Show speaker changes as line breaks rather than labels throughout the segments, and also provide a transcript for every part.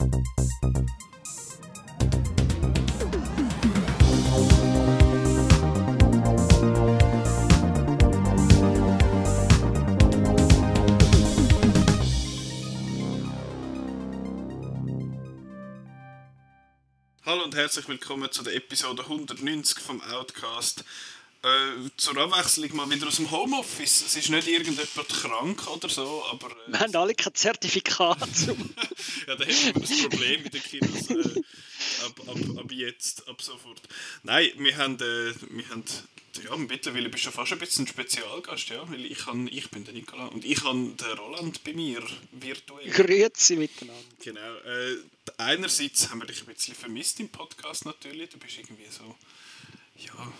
Hallo und herzlich willkommen zu der Episode 190 vom Outcast. Äh, zur Abwechslung mal wieder aus dem Homeoffice. Es ist nicht irgendjemand krank oder so, aber... Äh,
Wir haben alle kein Zertifikat.
ja, da hätten wir ein Problem mit den Kinos. Äh, ab, ab, ab jetzt, ab sofort. Nein, wir haben, äh, wir haben ja, mittlerweile bist du fast ein bisschen ein Spezialgast, ja, weil ich, kann, ich bin der Nikola und ich habe den Roland bei mir virtuell.
Grüezi miteinander.
Genau. Äh, einerseits haben wir dich ein bisschen vermisst im Podcast natürlich. Du bist irgendwie so, ja,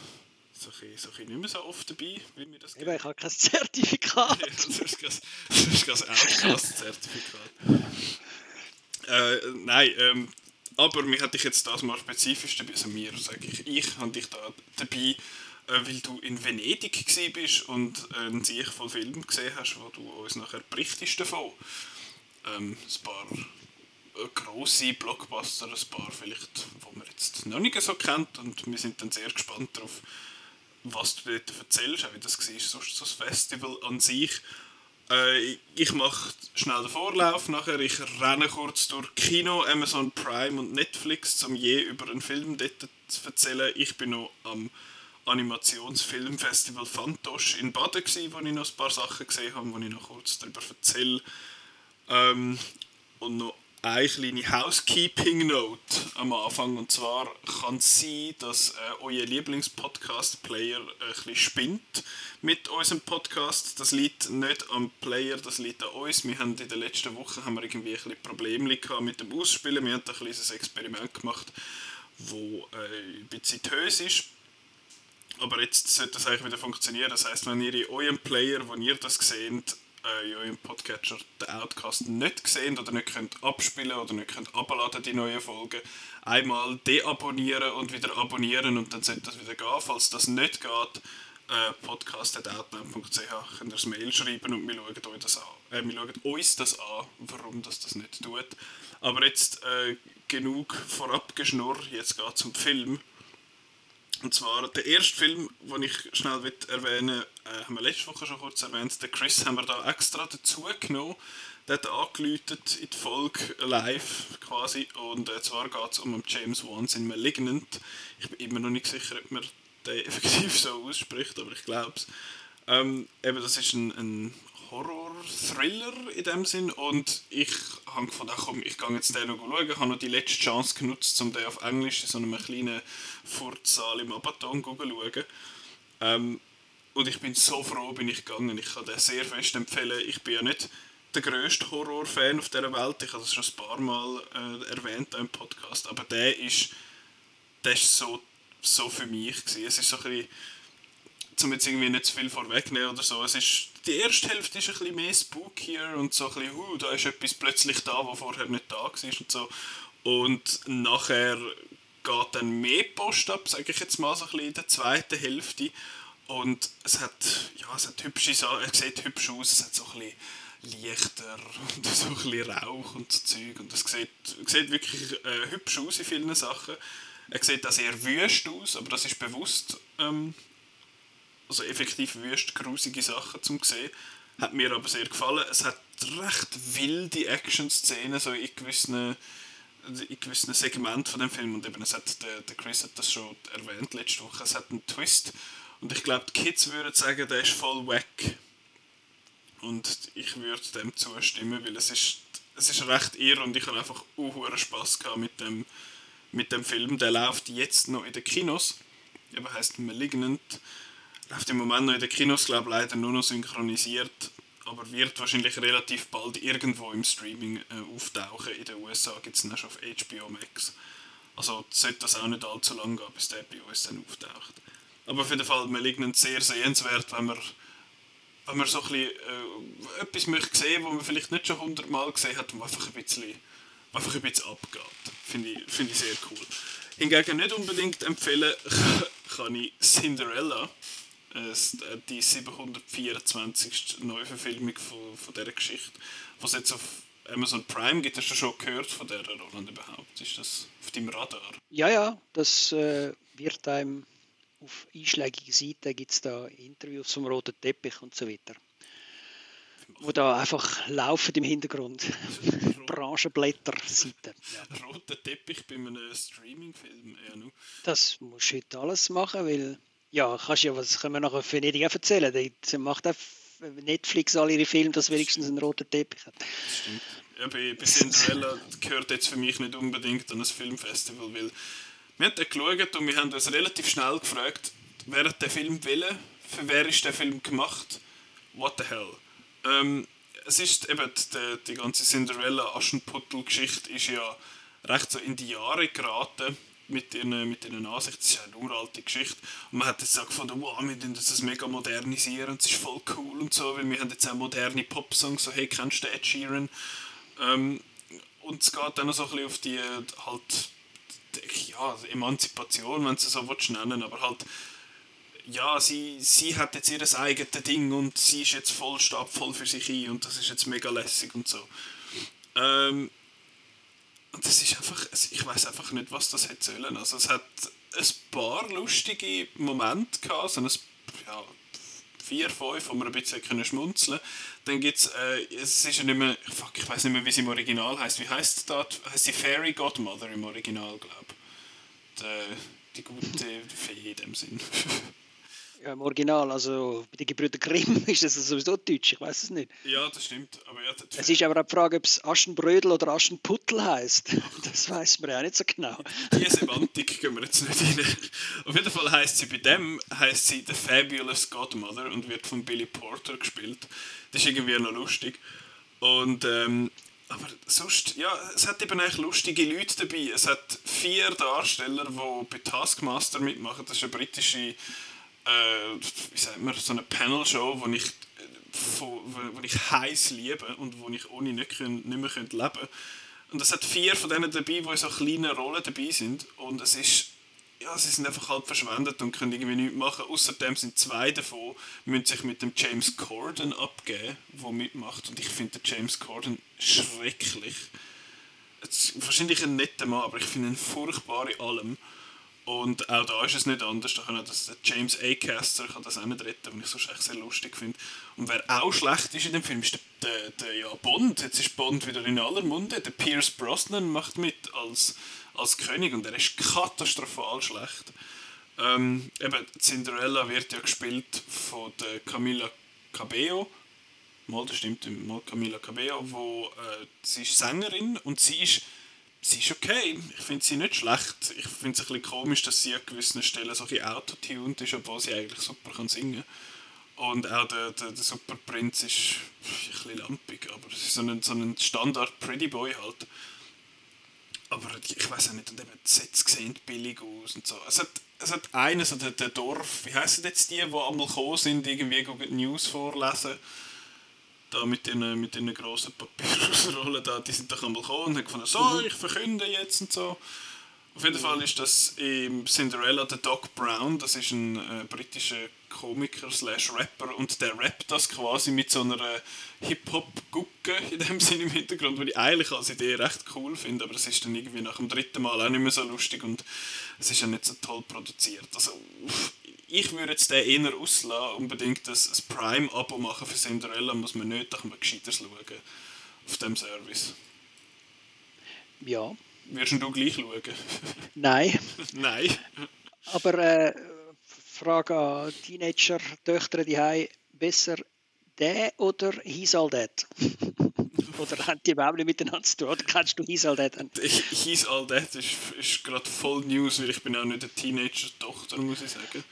so ein, so ein nicht mehr so oft dabei, wie mir das
Eben, ich habe kein Zertifikat.
ja, das ist das, ist das Outcast-Zertifikat. äh, nein, ähm, aber mir hatte ich jetzt das mal spezifisch dabei, also mir, sage ich, ich habe dich da dabei, äh, weil du in Venedig bist und einen Sieg von Filmen gesehen hast, wo du uns nachher berichtest davon. Ähm, ein paar äh, grosse Blockbuster, ein paar vielleicht, wo man jetzt noch nicht so kennt und wir sind dann sehr gespannt darauf, was du dort erzählst, auch wie das war, sonst so das Festival an sich. Äh, ich mache schnell den Vorlauf nachher, ich renne kurz durch Kino, Amazon Prime und Netflix, um je über einen Film dort zu erzählen. Ich bin noch am Animationsfilmfestival Fantosch in Baden, gewesen, wo ich noch ein paar Sachen gesehen habe, wo ich noch kurz darüber erzähle. Ähm, und noch eine kleine Housekeeping-Note am Anfang. Und zwar kann es sein, dass äh, euer Lieblingspodcast-Player äh, ein spinnt mit unserem Podcast. Das liegt nicht am Player, das liegt an uns. Wir haben in den letzten Wochen haben wir irgendwie ein bisschen Probleme mit dem Ausspielen. Wir haben ein kleines Experiment gemacht, wo äh, ein bisschen hös ist. Aber jetzt sollte das eigentlich wieder funktionieren. Das heißt, wenn ihr in eurem Player, wo ihr das seht, äh, eurem Podcatcher den Outcast nicht gesehen oder nicht könnt abspielen oder nicht könnt abladen die neuen Folgen, einmal deabonnieren und wieder abonnieren und dann sollte das wieder gehen. Falls das nicht geht, äh, podcast.outnow.ch könnt ihr das Mail schreiben und wir schauen, euch das an. Äh, wir schauen uns das an, warum das, das nicht tut. Aber jetzt äh, genug vorab geschnurr, jetzt geht es um Film. Und zwar der erste Film, den ich schnell erwähnen äh, haben wir letzte Woche schon kurz erwähnt. Den Chris haben wir da extra dazu genommen. Der hat angeläutet in die Folge live quasi. Und äh, zwar geht es um James Wan's in Malignant. Ich bin immer noch nicht sicher, ob man den effektiv so ausspricht, aber ich glaube es. Ähm, eben, das ist ein, ein Horror-Thriller in dem Sinn und ich habe gefunden, komm, ich gehe jetzt den noch schauen, Ich habe noch die letzte Chance genutzt, um den auf Englisch in so einem kleinen Furzsaal im Abaton zu schauen. Ähm, und ich bin so froh, bin ich gegangen. Ich kann den sehr fest empfehlen. Ich bin ja nicht der grösste Horror-Fan auf dieser Welt. Ich habe das schon ein paar Mal äh, erwähnt im Podcast. Aber der ist, der ist so, so für mich gewesen. Es ist so ein bisschen, um jetzt irgendwie nicht zu viel vorwegnehmen oder so, es ist, die erste Hälfte ist ein bisschen mehr spookier und so ein bisschen, uh, da ist etwas plötzlich da, was vorher nicht da war und so. Und nachher geht dann mehr Post ab, sage ich jetzt mal so ein bisschen in der zweiten Hälfte. Und es hat, ja, es hat hübsche Sachen, es sieht hübsch aus, es hat so ein bisschen Lichter und so ein bisschen Rauch und so Zeug. Und es sieht, sieht wirklich äh, hübsch aus in vielen Sachen. Er sieht auch sehr wüst aus, aber das ist bewusst, ähm, also effektiv wüst, grusige Sachen zum sehen. Hat mir aber sehr gefallen. Es hat recht wilde Action-Szenen, so in gewissen, in gewissen Segmenten von dem Film. Und eben, es hat, der, der Chris hat das schon erwähnt letzte Woche, es hat einen Twist, und ich glaube, die Kids würden sagen, der ist voll weg. Und ich würde dem zustimmen, weil es ist, es ist recht irre und ich habe einfach Spaß gehabt mit dem, mit dem Film. Der läuft jetzt noch in den Kinos. Eben heißt Malignant. Läuft im Moment noch in den Kinos, glaube ich, leider nur noch synchronisiert. Aber wird wahrscheinlich relativ bald irgendwo im Streaming äh, auftauchen. In den USA gibt es ihn schon auf HBO Max. Also sollte das auch nicht allzu lange gehen, bis der bei uns dann auftaucht. Aber auf jeden Fall, Malignant sehr sehenswert, wenn man, wenn man so ein bisschen, äh, etwas möchte sehen, was man vielleicht nicht schon hundertmal gesehen hat und einfach ein bisschen, einfach ein bisschen abgeht. Finde ich, find ich sehr cool. Hingegen nicht unbedingt empfehlen kann ich Cinderella, die 724. Neuverfilmung von, von dieser Geschichte, was jetzt auf Amazon Prime gibt. Hast du schon gehört von der Roland überhaupt? Ist das auf deinem Radar?
Ja, ja, das äh, wird einem auf einschlägigen Seiten gibt es da Interviews vom roten Teppich und so weiter. Wo da einfach laufen im Hintergrund. Branchenblätter-Seiten.
Ja. Roter Teppich bei einem Streaming-Film. Ja.
Das musst du heute alles machen, weil ja, kannst ja, was können wir nachher Venedig auch erzählen? Da macht auch Netflix all ihre Filme, dass wenigstens einen roten Teppich hat.
Das stimmt. Ja, bei, bei Cinderella gehört jetzt für mich nicht unbedingt an ein Filmfestival, weil wir haben geschaut und wir haben uns relativ schnell gefragt, wer hat den Film will, für wer ist der Film gemacht, what the hell. Ähm, es ist eben die, die ganze Cinderella-Aschenputtel-Geschichte ist ja recht so in die Jahre geraten mit ihren, mit ihren Ansichten. Es ist eine uralte Geschichte. Und man hat jetzt auch gefunden, wow, wir müssen das mega modernisieren es ist voll cool und so, weil wir haben jetzt auch moderne Popsongs, so hey, kennst du Ed Sheeran? Ähm, und es geht dann noch so ein bisschen auf die halt, ja, Emanzipation, wenn du es so willst, nennen aber halt ja, sie, sie hat jetzt ihr eigenes Ding und sie ist jetzt voll stabvoll für sich ein und das ist jetzt mega lässig und so. Ähm, und das ist einfach, ich weiß einfach nicht, was das hätte sollen. Also es hat ein paar lustige Momente gehabt, so ein, ja, vier, fünf, wo man ein bisschen können schmunzeln Dann gibt äh, es ist ja nicht mehr, fuck, ich weiß nicht mehr, wie sie im Original heißt. Wie heißt das? Heißt sie Fairy Godmother im Original, glaube ich. Die, die gute Fee in dem Sinn.
Ja, im Original, also bei den Gebrüder Grimm ist das sowieso Deutsch, ich weiß es nicht.
Ja, das stimmt. Aber ja,
es ist aber auch die Frage, ob es Aschenbrödel oder Aschenputtel heißt. Das weiß man ja nicht so genau.
Die Semantik gehen wir jetzt nicht rein. Auf jeden Fall heißt sie bei dem heißt sie The Fabulous Godmother und wird von Billy Porter gespielt. Das ist irgendwie noch lustig. Und ähm, aber sonst, ja, es hat eben eigentlich lustige Leute dabei. Es hat vier Darsteller, die bei Taskmaster mitmachen. Das ist eine britische äh, wie sagt man, so eine Panel-Show, wo ich, wo, wo ich heiß liebe und wo ich ohne nicht, können, nicht mehr leben könnte. Und es hat vier von denen dabei, die in so kleinen Rollen dabei sind. Und es ist, ja, sie sind einfach halt verschwendet und können irgendwie nichts machen. Außerdem sind zwei davon, müssen sich mit dem James Corden abgeben, der mitmacht. Und ich finde James Corden schrecklich. Jetzt, wahrscheinlich ein netter Mann, aber ich finde ihn furchtbar in allem. Und auch da ist es nicht anders. Da kann das, James A. Caster kann das auch nicht retten, was ich so echt sehr lustig finde. Und wer auch schlecht ist in dem Film, ist der, der, der ja, Bond. Jetzt ist Bond wieder in aller Munde. Der Pierce Brosnan macht mit als, als König und er ist katastrophal schlecht. Ähm, eben, Cinderella wird ja gespielt von der Camilla Cabello. Mal, das stimmt, mal Camilla Cabello, wo, äh, sie ist Sängerin und sie ist sie ist okay. Ich finde sie nicht schlecht. Ich finde es ein bisschen komisch, dass sie an gewissen Stellen so ein autotuned ist, obwohl sie eigentlich super kann singen Und auch der, der, der Superprinz ist ein bisschen lampig, aber so ein, so ein Standard Pretty Boy halt. Aber ich weiß auch nicht, und eben die Sets sehen billig aus und so. Es hat, es hat einen, so der, der Dorf, wie heißen jetzt die, die einmal gekommen sind, irgendwie News vorlesen da mit den, mit den grossen Papierrollen da, die sind doch einmal gekommen und haben gefunden, so, mhm. ich verkünde jetzt und so. Auf jeden Fall ist das im Cinderella der Doc Brown, das ist ein äh, britischer Komiker slash Rapper und der rappt das quasi mit so einer Hip-Hop-Gucke in dem Sinne im Hintergrund, weil ich eigentlich als Idee recht cool finde, aber es ist dann irgendwie nach dem dritten Mal auch nicht mehr so lustig und es ist ja nicht so toll produziert. Also ich würde jetzt den eher auslassen, unbedingt ein, ein Prime-Abo machen für Cinderella, muss man nicht nach einem Gescheiters schauen auf dem Service.
Ja.
Wirst du gleich schauen?
Nein.
Nein.
Aber äh, Frage an Teenager-Töchter, die haben besser der oder He's All That? oder haben die überhaupt nicht miteinander zu tun? Oder kennst du That?
He's All That ist, ist gerade voll News, weil ich bin auch nicht eine Teenager-Tochter, muss ich sagen.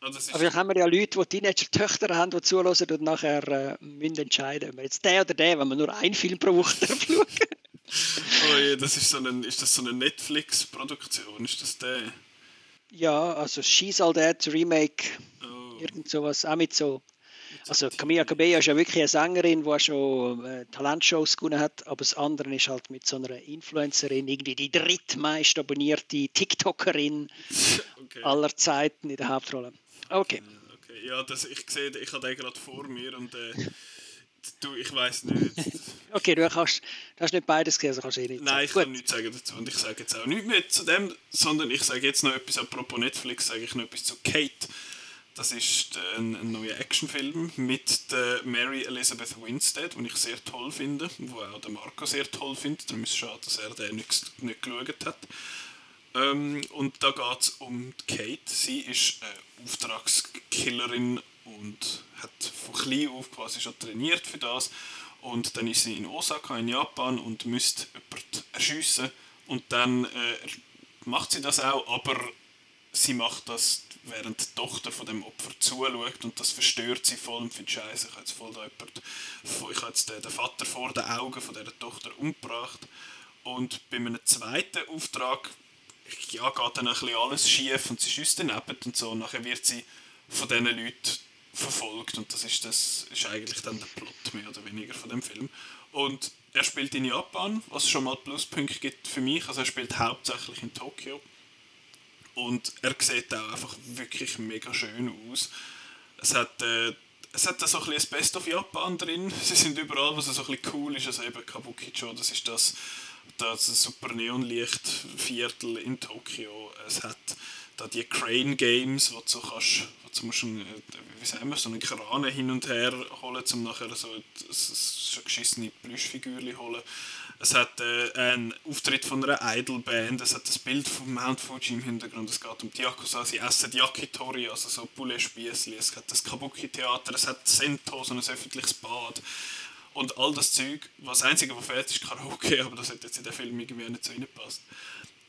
Also Aber vielleicht haben wir ja Leute, die Teenager-Töchter haben, die zuhören und nachher äh, müssen entscheiden, ob wir jetzt der oder der, wenn wir nur einen Film pro Woche schauen
Oh je, das ist, so eine, ist das so eine Netflix-Produktion? Ist das der?
Ja, also She's All That Remake, oh. irgend sowas, auch mit so also Camilla Cabello ist ja wirklich eine Sängerin, die schon äh, Talentshows gewonnen hat, aber das andere ist halt mit so einer Influencerin, irgendwie die drittmeist abonnierte TikTokerin okay. aller Zeiten in der Hauptrolle. Okay.
okay. Ja, das, ich sehe, ich habe den gerade vor mir und äh, Du, ich weiß nicht.
okay, du kannst, du hast nicht beides gesehen, also kannst du eh nicht
Nein, ich Gut. kann nichts sagen dazu und ich sage jetzt auch nichts mehr zu dem, sondern ich sage jetzt noch etwas, apropos Netflix, sage ich noch etwas zu Kate. Das ist ein, ein neuer Actionfilm mit der Mary Elizabeth Winstead, den ich sehr toll finde, wo auch der Marco sehr toll findet. Darum ist es schade, dass er den nicht, nicht geschaut hat. Ähm, und da geht es um Kate. Sie ist eine Auftragskillerin und hat von klein auf quasi schon trainiert für das. Und dann ist sie in Osaka in Japan und müsste jemanden erschiessen. Und dann äh, macht sie das auch, aber sie macht das während die Tochter von dem Opfer zuschaut und das verstört sie voll und findet scheiße, ich habe jetzt voll da jemand, ich habe jetzt den, Vater vor den Augen von dieser Tochter umgebracht und bei einem zweiten Auftrag ja, geht dann ein bisschen alles schief und sie schießt daneben und so und nachher wird sie von diesen Leuten verfolgt und das ist, das ist eigentlich dann der Plot mehr oder weniger von dem Film und er spielt in Japan, was schon mal Pluspunkte gibt für mich, also er spielt hauptsächlich in Tokio und er sieht auch einfach wirklich mega schön aus. Es hat, äh, es hat so ein bisschen Best of Japan drin. Sie sind überall, was so ein bisschen cool ist. Also eben Kabukicho, das ist das, das super Neonlicht-Viertel in Tokio. Es hat da die Crane Games, wo du so kannst, du musst einen, wie sagen wir, so einen Kran hin und her holen, um nachher so, so geschissene Plüschfigürchen holen. Es hat äh, einen Auftritt von einer Idol-Band, es hat das Bild von Mount Fuji im Hintergrund, es geht um die Yakuza, sie essen Yakitori, also so Poulet-Spiessli, es hat das Kabuki-Theater, es hat Sento, so ein öffentliches Bad und all das Zeug. Was Einzige, was fehlt, ist Karaoke, aber das hat jetzt in den Film irgendwie nicht so reinpasst.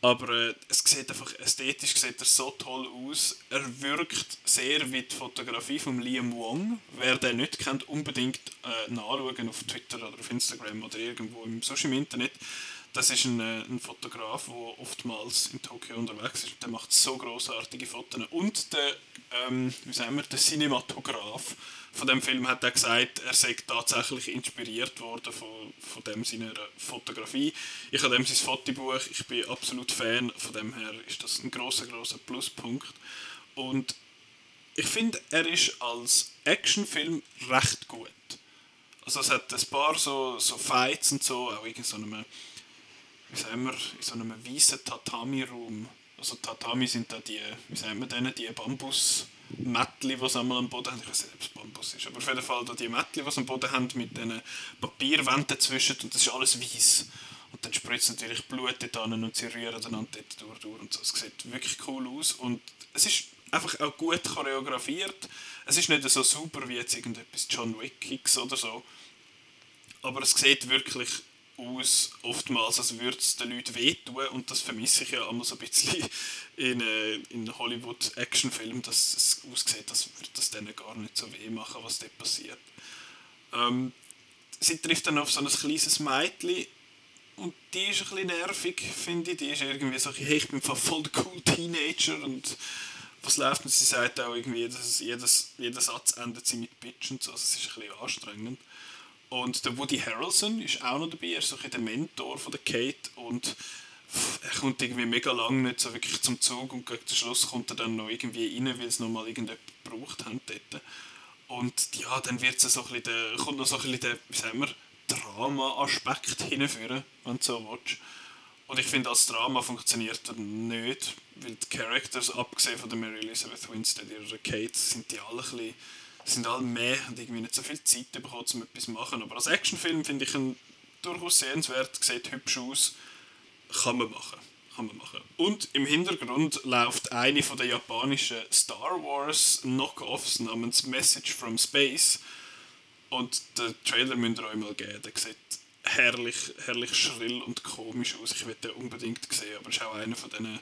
Aber äh, es sieht einfach ästhetisch sieht er so toll aus. Er wirkt sehr wie die Fotografie von Liam Wong. Wer den nicht kennt, unbedingt äh, nachschauen auf Twitter oder auf Instagram oder irgendwo im, sonst im Internet. Das ist ein, äh, ein Fotograf, der oftmals in Tokio unterwegs ist. Der macht so großartige Fotos. Und der, ähm, wie sagen wir, der Cinematograf von dem Film hat er gesagt, er sei tatsächlich inspiriert worden von, von dem seiner Fotografie. Ich habe dem sein Fotobuch, ich bin absolut Fan, von dem her ist das ein großer großer Pluspunkt. Und ich finde, er ist als Actionfilm recht gut. Also es hat ein paar so, so Fights und so, auch in so einem, wie sagen wir, in so einem weißen Tatami-Raum. Also Tatami sind da die, wie sagen wir denen, die Bambus Mättli, die einmal am Boden haben. Ich weiß nicht, ob es Bambus ist, aber auf jeden Fall da die Mättli, die sie am Boden haben, mit diesen Papierwänden dazwischen und das ist alles weiß. Und dann spritzt natürlich Blut dort an und sie rühren einander dort durch, durch und so. Es sieht wirklich cool aus und es ist einfach auch gut choreografiert. Es ist nicht so super wie jetzt irgendetwas John Wick oder so, aber es sieht wirklich aus, oftmals, als würde es den Leuten wehtun und das vermisse ich ja immer so ein bisschen in, äh, in Hollywood-Actionfilmen, dass es aussieht, als würde das denen gar nicht so weh machen, was dort passiert. Ähm, sie trifft dann auf so ein kleines Mädchen und die ist ein bisschen nervig, finde ich. Die ist irgendwie so, hey, ich bin voll cool Teenager und was läuft und sie sagt auch irgendwie, dass jedes, jeder Satz endet sie mit Bitch und so, also es ist ein bisschen anstrengend. Und der Woody Harrelson ist auch noch dabei, er ist so der Mentor von der Kate und er kommt irgendwie mega lang nicht so wirklich zum Zug und gegen den Schluss kommt er dann noch irgendwie rein, weil es nochmal irgendjemand gebraucht haben dort. Und ja, dann wird so ein bisschen der, kommt noch so ein bisschen der, wie sagen wir, Drama-Aspekt hinführen, wenn du so willst. Und ich finde, als Drama funktioniert er nicht, weil die Characters, abgesehen von der Mary Elizabeth Winstead, ihrer Kate, sind die alle ein bisschen sind alle mehr und irgendwie nicht so viel Zeit bekommen, um etwas zu machen. Aber als Actionfilm finde ich ihn durchaus sehenswert, sieht hübsch aus, kann man machen. Kann man machen. Und im Hintergrund läuft eine von der japanischen Star Wars Knockoffs namens Message from Space. Und den Trailer müsst ihr euch mal geben. Der sieht herrlich, herrlich schrill und komisch aus. Ich will den unbedingt sehen, aber es ist auch einer von diesen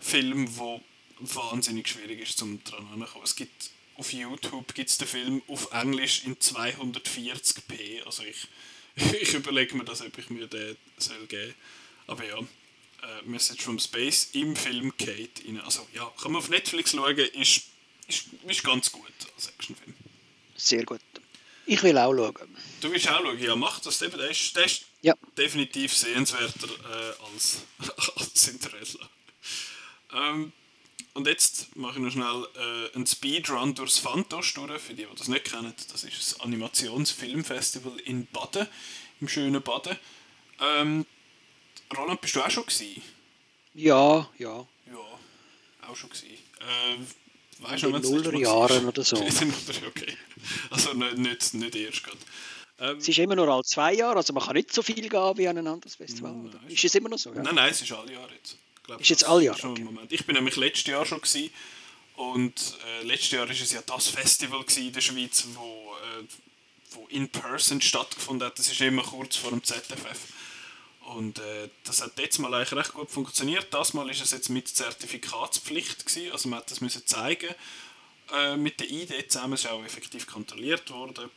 Filmen, wo wahnsinnig schwierig ist, um dran heranzukommen. Es gibt auf YouTube gibt es den Film auf Englisch in 240p. Also ich, ich überlege mir das, ob ich mir den soll geben Aber ja, äh, Message from Space im Film Kate rein. Also ja, kann man auf Netflix schauen, ist, ist, ist ganz gut als Actionfilm.
Sehr gut. Ich will auch schauen.
Du willst auch schauen? Ja, mach das. Der ist, der ist ja. definitiv sehenswerter äh, als, als Cinderella. Ähm, und jetzt mache ich noch schnell äh, einen Speedrun durchs Fantos durch, für die, die das nicht kennen. Das ist das Animationsfilmfestival in Baden, im schönen Baden. Ähm, Roland, bist du auch schon gewesen?
Ja, ja.
Ja, auch schon gewesen. Äh,
weißt du, in den Jahren oder so.
okay. Also nicht, nicht, nicht erst gerade.
Ähm, es ist immer nur alle zwei Jahre, also man kann nicht so viel gehen wie an ein anderes Festival. Nein, ist es immer noch so?
Ja? Nein, nein, es ist alle Jahre jetzt.
Glaub, ist jetzt alle Jahre?
Okay. Moment. Ich bin nämlich letztes Jahr schon gewesen, und äh, letztes Jahr war es ja das Festival in der Schweiz, wo, äh, wo in person stattgefunden hat. Das ist immer kurz vor dem ZFF. Und äh, das hat jetzt mal eigentlich recht gut funktioniert. Das Mal ist es jetzt mit Zertifikatspflicht gewesen, also man hat das müssen zeigen äh, mit der ID zusammen, ist auch effektiv kontrolliert worden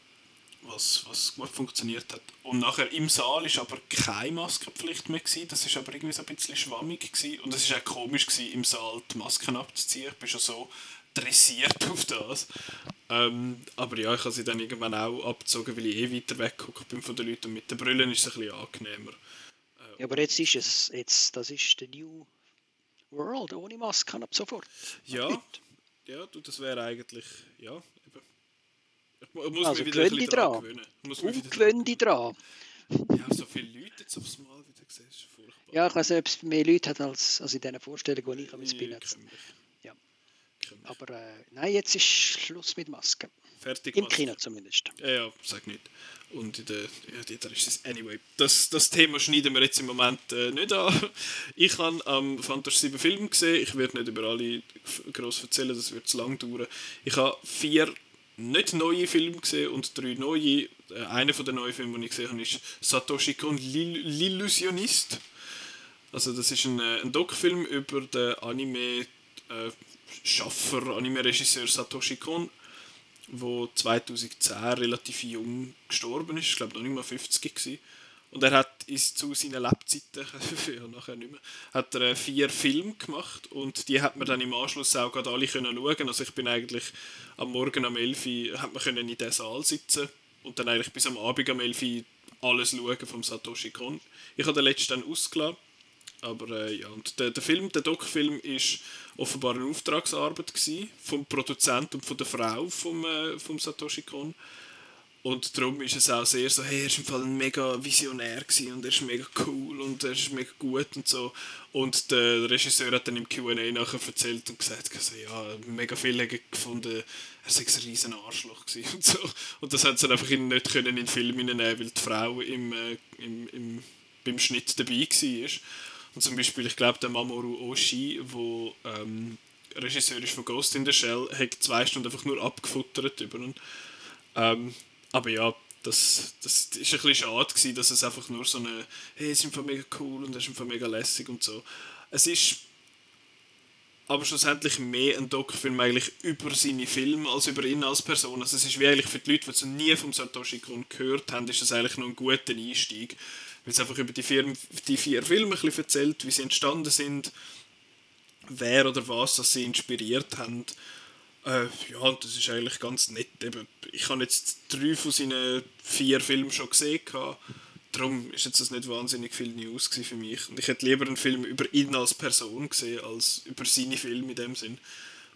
was, was gut funktioniert hat. Und nachher im Saal ist aber keine Maskenpflicht mehr gewesen. Das ist aber irgendwie so ein bisschen schwammig gewesen. und es ist auch komisch gewesen, im Saal die Masken abzuziehen. Ich bin schon so dressiert auf das. Ähm, aber ja, ich habe sie dann irgendwann auch abgezogen, weil ich eh weiter weggeguckt bin von den Leuten und mit den Brillen ist es ein bisschen angenehmer.
Äh, ja, aber jetzt ist es, jetzt, das ist der New World ohne Masken ab sofort.
Ja, ja du, das wäre eigentlich, ja,
ich muss also mich wieder ein dran. gewöhnen. Gewöhn dich dran.
Ja, so viele Leute jetzt aufs Mal wieder gesehen, ist furchtbar.
Ja, ich weiß nicht, ob es mehr Leute hat als, als in diesen Vorstellungen, die ich am bin. Ja. Aber äh, nein, jetzt ist Schluss mit Masken.
Fertig.
Im Kino zumindest.
Ja, ja, sag nicht. Und in der, ja, da ist es anyway. Das, das Thema schneiden wir jetzt im Moment äh, nicht an. Ich habe am Fantasy 7 Film gesehen. Ich werde nicht über alle groß erzählen, das wird zu lang dauern. Ich habe vier nicht neue Filme gesehen und drei neue. Äh, einer von den neuen Filmen, die ich gesehen habe, ist Satoshi Kon L'Illusionist. Also das ist ein, äh, ein Doc-Film über den Anime-Schaffer, äh, Anime-Regisseur Satoshi Kon, der 2010 relativ jung gestorben ist. Ich glaube noch nicht mal 50 gewesen. Und er hat zu seinen Lebzeiten, ja, nachher nicht mehr, hat er äh, vier Filme gemacht und die hat man dann im Anschluss auch gerade alle können schauen. Also ich bin eigentlich am Morgen um 11 Uhr, hat man können in diesem Saal sitzen und dann eigentlich bis am Abend um 11 Uhr alles schauen vom Satoshi Kon. Ich habe den letzten dann ausgelassen. Aber äh, ja, und der, der Film, der Doc-Film ist offenbar eine Auftragsarbeit gewesen, vom Produzent und von der Frau vom, äh, vom Satoshi Kon. Und darum ist es auch sehr so, hey, er war im Fall ein mega Visionär und er ist mega cool und er ist mega gut und so. Und der Regisseur hat dann im Q&A nachher erzählt und gesagt, also, ja, mega viele haben gefunden, er sei ein riesen Arschloch und so. Und das hat sie einfach nicht können in den Film nehmen, weil die Frau im, äh, im, im, beim Schnitt dabei war. Und zum Beispiel, ich glaube, der Mamoru Oshii, der ähm, Regisseur ist von Ghost in the Shell, hat zwei Stunden einfach nur abgefuttert über ihn. Ähm, aber ja, das, das ein bisschen schade gewesen, dass es einfach nur so eine, hey, es ist einfach mega cool und es ist einfach mega lässig und so. Es ist aber schlussendlich mehr ein Doc-Film eigentlich über seine Filme als über ihn als Person. Also es ist wie eigentlich für die Leute, die so nie vom Satoshi Kon gehört haben, ist das eigentlich noch ein guter Einstieg. Weil es einfach über die vier, die vier Filme ein bisschen erzählt, wie sie entstanden sind, wer oder was das sie inspiriert haben äh, ja, das ist eigentlich ganz nett. Eben, ich habe jetzt drei von seinen vier Filmen schon gesehen. Darum ist jetzt das nicht wahnsinnig viel News für mich. Und ich hätte lieber einen Film über ihn als Person gesehen, als über seine Filme in dem Sinn.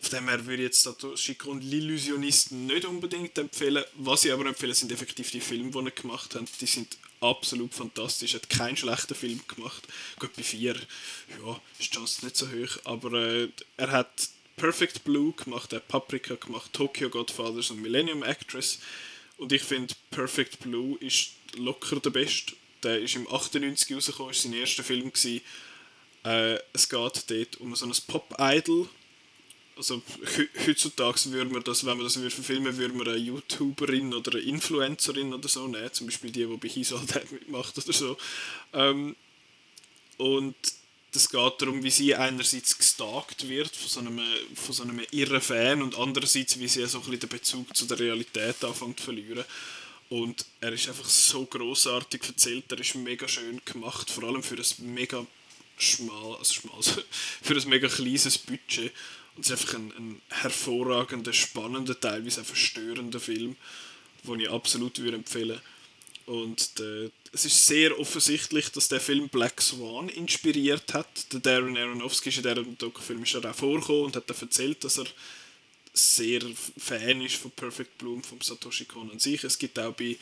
Von dem her würde ich jetzt Satoshi Kon L'Illusionisten nicht unbedingt empfehlen. Was ich aber empfehle, sind effektiv die Filme, die er gemacht hat. Die sind absolut fantastisch. Er hat keinen schlechten Film gemacht. Gut, bei vier ja, ist die Chance nicht so hoch. Aber äh, er hat Perfect Blue gemacht, hat Paprika gemacht, Tokyo Godfathers und Millennium Actress. Und ich finde, Perfect Blue ist locker der beste. Der ist im 98 rausgekommen, ist sein erster Film. Äh, es geht dort um so ein Pop-Idol. Also heutzutage würde man das, wenn man das würde verfilmen würde, man eine YouTuberin oder eine Influencerin oder so nehmen. Zum Beispiel die, die bei His All mitmacht oder so. Ähm, und das geht darum, wie sie einerseits gestalkt wird von so einem, von so einem irren Fan und andererseits, wie sie so ein bisschen den Bezug zu der Realität anfängt zu verlieren. Und er ist einfach so großartig erzählt, er ist mega schön gemacht, vor allem für ein mega schmal, also schmal, für ein mega kleines Budget. Und es ist einfach ein, ein hervorragender, spannender, teilweise auch verstörender Film, den ich absolut würde empfehlen Und der, es ist sehr offensichtlich, dass der Film Black Swan inspiriert hat. Der Darren Aronofsky ist in diesem Dokufilm er auch vorgekommen und hat dann erzählt, dass er sehr Fan ist von Perfect Bloom, von Satoshi Kon an sich. Es gibt auch bei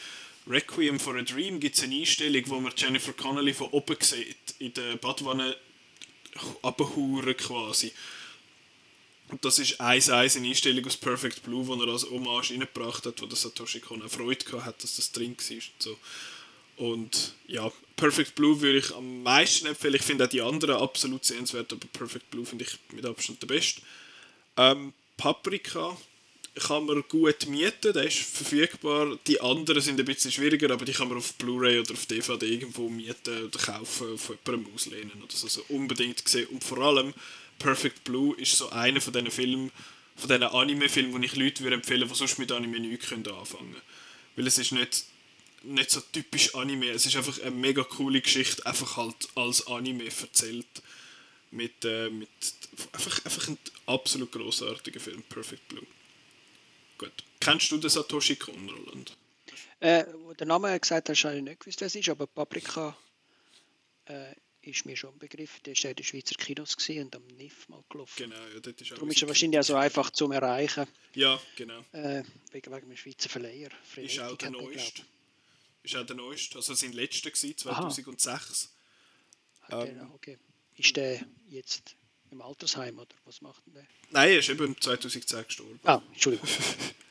Requiem for a Dream gibt's eine Einstellung, wo man Jennifer Connelly von oben sieht, in der Badwanne abhuren quasi. Und das ist eins eins eine Einstellung aus Perfect Blue, die er als Hommage reingebracht hat, wo der Satoshi Kon auch Freude gehabt hat, dass das drin war. Und, so. und ja, Perfect Blue würde ich am meisten empfehlen. Ich finde auch die anderen absolut sehenswert, aber Perfect Blue finde ich mit Abstand der beste. Ähm, Paprika kann man gut mieten, der ist verfügbar. Die anderen sind ein bisschen schwieriger, aber die kann man auf Blu-ray oder auf DVD irgendwo mieten oder kaufen, von jemandem auslehnen oder so. Also unbedingt gesehen. Und vor allem Perfect Blue ist so einer von diesen Filmen, von diesen Anime-Filmen, die ich Leute würde empfehlen, die sonst mit Anime nichts anfangen können. Weil es ist nicht, nicht so typisch Anime, es ist einfach eine mega coole Geschichte, einfach halt als Anime erzählt. Mit, äh, mit einfach, einfach ein absolut großartiger Film, Perfect Blue. Gut. Kennst du den Satoshi Kon, Roland?
Äh, der Name gesagt, hast du nicht gewusst, wer es ist, aber Paprika äh, ist mir schon ein Begriff. Der war in den Schweizer Kinos und am NIF mal gelaufen.
Genau, ja, das ist
Darum ist er wahrscheinlich auch so einfach zum Erreichen.
Ja, genau.
Äh, wegen, wegen dem Schweizer Verleiher.
Frenetik ist auch der neueste. Ist auch der neueste, also sein letzter gewesen, 2006.
Ah, genau, ähm, okay. Ist der jetzt im Altersheim oder was macht denn der?
Nein, er ist eben 2010 gestorben.
Ah, Entschuldigung.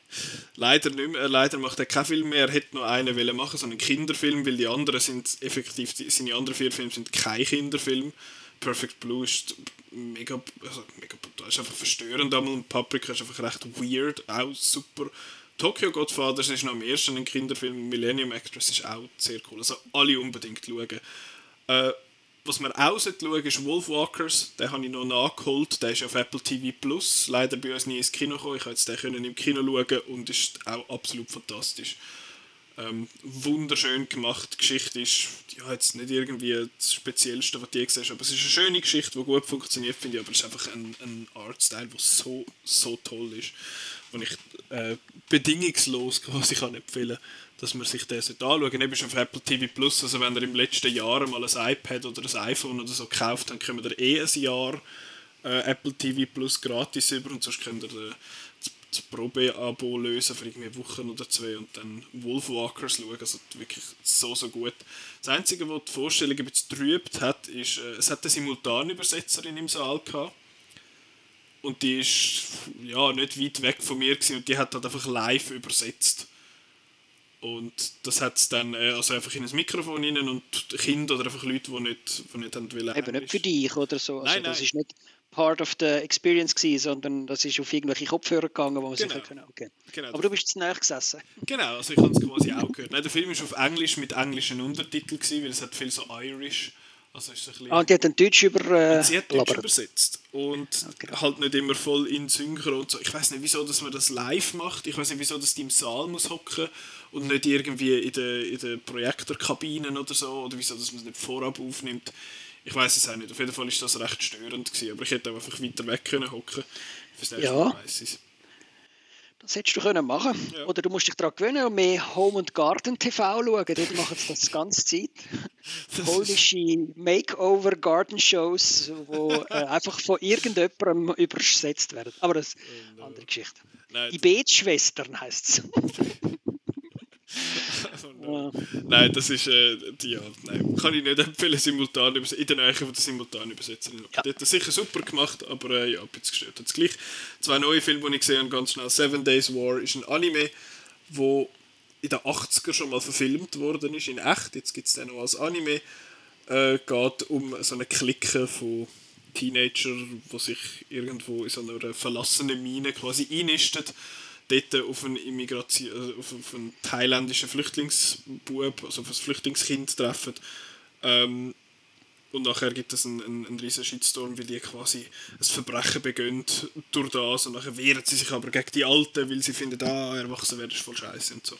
leider, nicht mehr, leider macht er keinen Film mehr. Er hätte noch einen wollen machen, so einen Kinderfilm, weil die anderen sind effektiv, die, seine anderen vier Filme sind kein Kinderfilm. Perfect Blue ist mega, also mega brutal, ist einfach verstörend und Paprika ist einfach recht weird, auch super. Tokyo Godfathers ist noch am ersten ein Kinderfilm, Millennium Actress ist auch sehr cool, also alle unbedingt schauen. Äh, was man auch schauen ist Wolfwalkers. Den habe ich noch nachgeholt. Der ist auf Apple TV Plus. Leider bei uns nie ins Kino gekommen. Ich konnte den im Kino schauen und ist auch absolut fantastisch. Ähm, wunderschön gemacht. Die Geschichte ist ja, jetzt nicht irgendwie das Speziellste, was du gesehen hast, aber es ist eine schöne Geschichte, die gut funktioniert, finde ich. Aber es ist einfach ein, ein Artstyle, der so, so toll ist. Und ich äh, bedingungslos quasi kann empfehlen kann dass man sich das anschauen. Eben auf Apple TV Plus, also wenn ihr im letzten Jahr mal ein iPad oder ein iPhone oder so gekauft dann können wir eh ein Jahr äh, Apple TV Plus gratis über und sonst könnt ihr äh, das, Probe-Abo lösen für irgendwie Wochen oder zwei und dann Wolfwalkers schauen, also wirklich so, so gut. Das Einzige, was die Vorstellung ein bisschen trübt hat, ist, äh, es hat eine Simultanübersetzerin im Saal gehabt und die ist ja, nicht weit weg von mir gewesen, und die hat halt einfach live übersetzt und das hat es dann äh, also einfach in ein Mikrofon rein und Kinder oder einfach Leute, die nicht, die nicht haben wollen.
Eben nicht für dich oder so. Also nein, das ist nicht part of the experience gewesen, sondern das ist auf irgendwelche Kopfhörer gegangen, wo man genau. sich können. Okay. Genau. Aber du bist zu nahe gesessen.
Genau, also ich habe es quasi auch gehört. Nein, der Film ist auf Englisch mit englischen Untertiteln gewesen, weil es hat viel so Irish. Also ist ein
ah, die hat dann Deutsch über. Äh,
sie hat Deutsch übersetzt. Und okay. halt nicht immer voll in Synchro und so. Ich weiß nicht, wieso dass man das live macht. Ich weiß nicht, wieso dass die im Saal muss hocken und nicht irgendwie in der, in der Projektorkabinen oder so. Oder wieso dass man es nicht vorab aufnimmt. Ich weiß es auch nicht. Auf jeden Fall ist das recht störend gewesen. Aber ich hätte einfach weiter weg können hocken.
Ja. Das hättest du können machen ja. Oder du musst dich daran gewöhnen und mehr Home and Garden TV schauen. Dort machen sie das die ganze Zeit. Polnische Makeover Garden Shows, die äh, einfach von irgendjemandem übersetzt werden. Aber das ist eine andere Geschichte. Nein, Die Betschwestern heisst es.
oh Nein, das ist, äh, ja, nein, kann ich nicht empfehlen, simultan in der Nähe von der Simultanübersetzerin. Ja. Die hat das sicher super gemacht, aber äh, ja, ein bisschen gestört. Jetzt gleich zwei neue Filme, die ich gesehen habe, ganz schnell. Seven Days War ist ein Anime, wo in den 80er schon mal verfilmt worden ist, in echt. Jetzt gibt es den noch als Anime. Äh, geht um so eine Clique von Teenager, die sich irgendwo in so einer verlassenen Mine quasi einnisten dort auf einen, Immigration, äh, auf, auf einen thailändischen Flüchtlingsbub, also auf ein Flüchtlingskind treffen. Ähm, und nachher gibt es einen, einen, einen riesen Shitstorm, weil die quasi ein Verbrechen begehen durch das und nachher wehren sie sich aber gegen die Alten, weil sie finden, ah, erwachsen werden ist voll scheiße und so.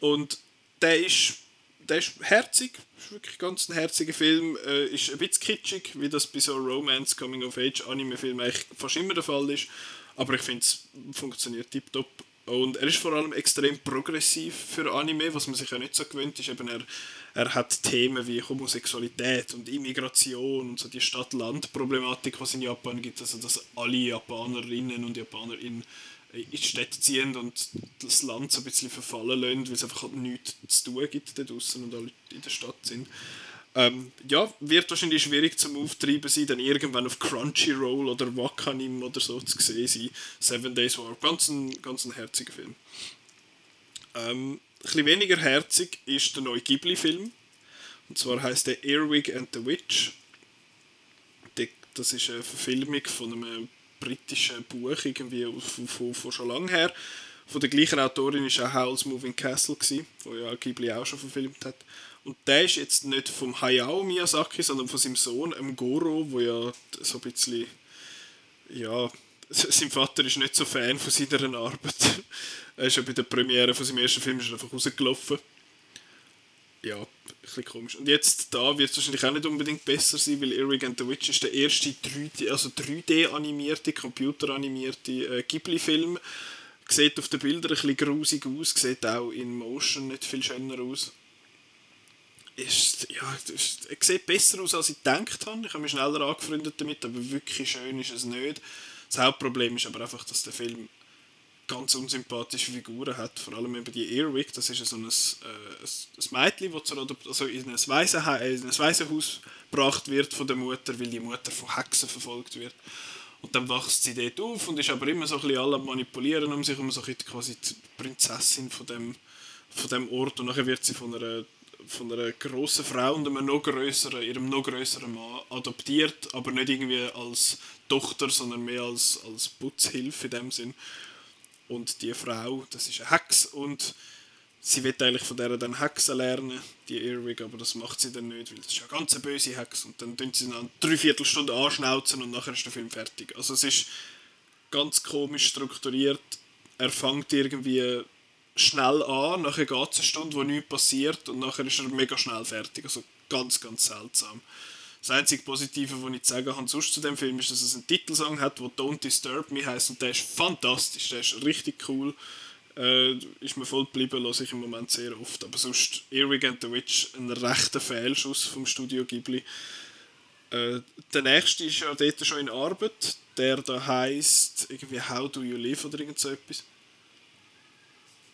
Und der ist, der ist herzig, ist wirklich ganz ein herziger Film, äh, ist ein bisschen kitschig, wie das bei so Romance, Coming of Age, Anime-Filmen eigentlich fast immer der Fall ist, aber ich finde es funktioniert tiptop Und er ist vor allem extrem progressiv für Anime, was man sich ja nicht so gewöhnt ist. Eben er, er hat Themen wie Homosexualität und Immigration und so die Stadt-Land-Problematik, was in Japan gibt. Also dass alle Japanerinnen und Japaner in, in Städte ziehen und das Land so ein bisschen verfallen lassen, weil es einfach halt nichts zu tun gibt da draußen und alle in der Stadt sind. Ähm, ja, wird wahrscheinlich schwierig zum Auftreiben sein, dann irgendwann auf Crunchyroll oder Wakanim oder so zu sehen sein. Seven Days War. Ganz ein, ganz ein herziger Film. Ähm, ein bisschen weniger herzig ist der neue Ghibli-Film. Und zwar heißt der Earwig and the Witch. Das ist eine Verfilmung von einem britischen Buch, irgendwie von, von, von schon lange her. Von der gleichen Autorin war auch Howl's Moving Castle, gewesen, wo ja Ghibli auch schon verfilmt hat. Und der ist jetzt nicht vom Hayao Miyazaki, sondern von seinem Sohn, dem Goro, wo ja so ein bisschen, ja, sein Vater ist nicht so Fan von seiner Arbeit. er ist ja bei der Premiere von seinem ersten Film ist einfach rausgelaufen. Ja, bisschen komisch. Und jetzt da wird es wahrscheinlich auch nicht unbedingt besser sein, weil Eric and the Witch ist der erste 3D, also 3D-animierte, computeranimierte äh, Ghibli-Film. Sieht auf den Bildern ein bisschen grusig aus, sieht auch in Motion nicht viel schöner aus ist, ja, ist, er sieht besser aus, als ich gedacht habe. Ich habe mich schneller angefreundet damit, aber wirklich schön ist es nicht. Das Hauptproblem ist aber einfach, dass der Film ganz unsympathische Figuren hat, vor allem über die Earwig, das ist so ein, äh, ein, Mädchen, das also in ein, Waisenhaus gebracht wird von der Mutter, weil die Mutter von Hexen verfolgt wird. Und dann wächst sie dort auf und ist aber immer so ein bisschen alle manipulieren um sich, um so quasi die Prinzessin von dem, von dem Ort und nachher wird sie von einer von einer grossen Frau und einem noch größeren, ihrem noch größeren Mann adoptiert, aber nicht irgendwie als Tochter, sondern mehr als, als Putzhilfe in dem Sinn. Und die Frau, das ist eine Hex und sie wird eigentlich von der dann Hexen lernen, die Earwig, aber das macht sie dann nicht, weil das ist ja eine ganz böse Hex und dann tun sie dann drei Viertelstunden anschnauzen und nachher ist der Film fertig. Also es ist ganz komisch strukturiert. Er fängt irgendwie schnell an, nachher geht es eine Stunde, wo nichts passiert und nachher ist er mega schnell fertig. Also ganz, ganz seltsam. Das einzige Positive, was ich sagen habe sonst zu dem Film, ist, dass es einen Titelsong hat, der Don't Disturb Me heißt und der ist fantastisch, der ist richtig cool. Äh, ist mir voll geblieben, höre ich im Moment sehr oft. Aber sonst Earwig and the Witch, ein rechter Fehlschuss vom Studio Ghibli. Äh, der nächste ist ja dort schon in Arbeit, der da heißt irgendwie How Do You Live oder irgend so etwas.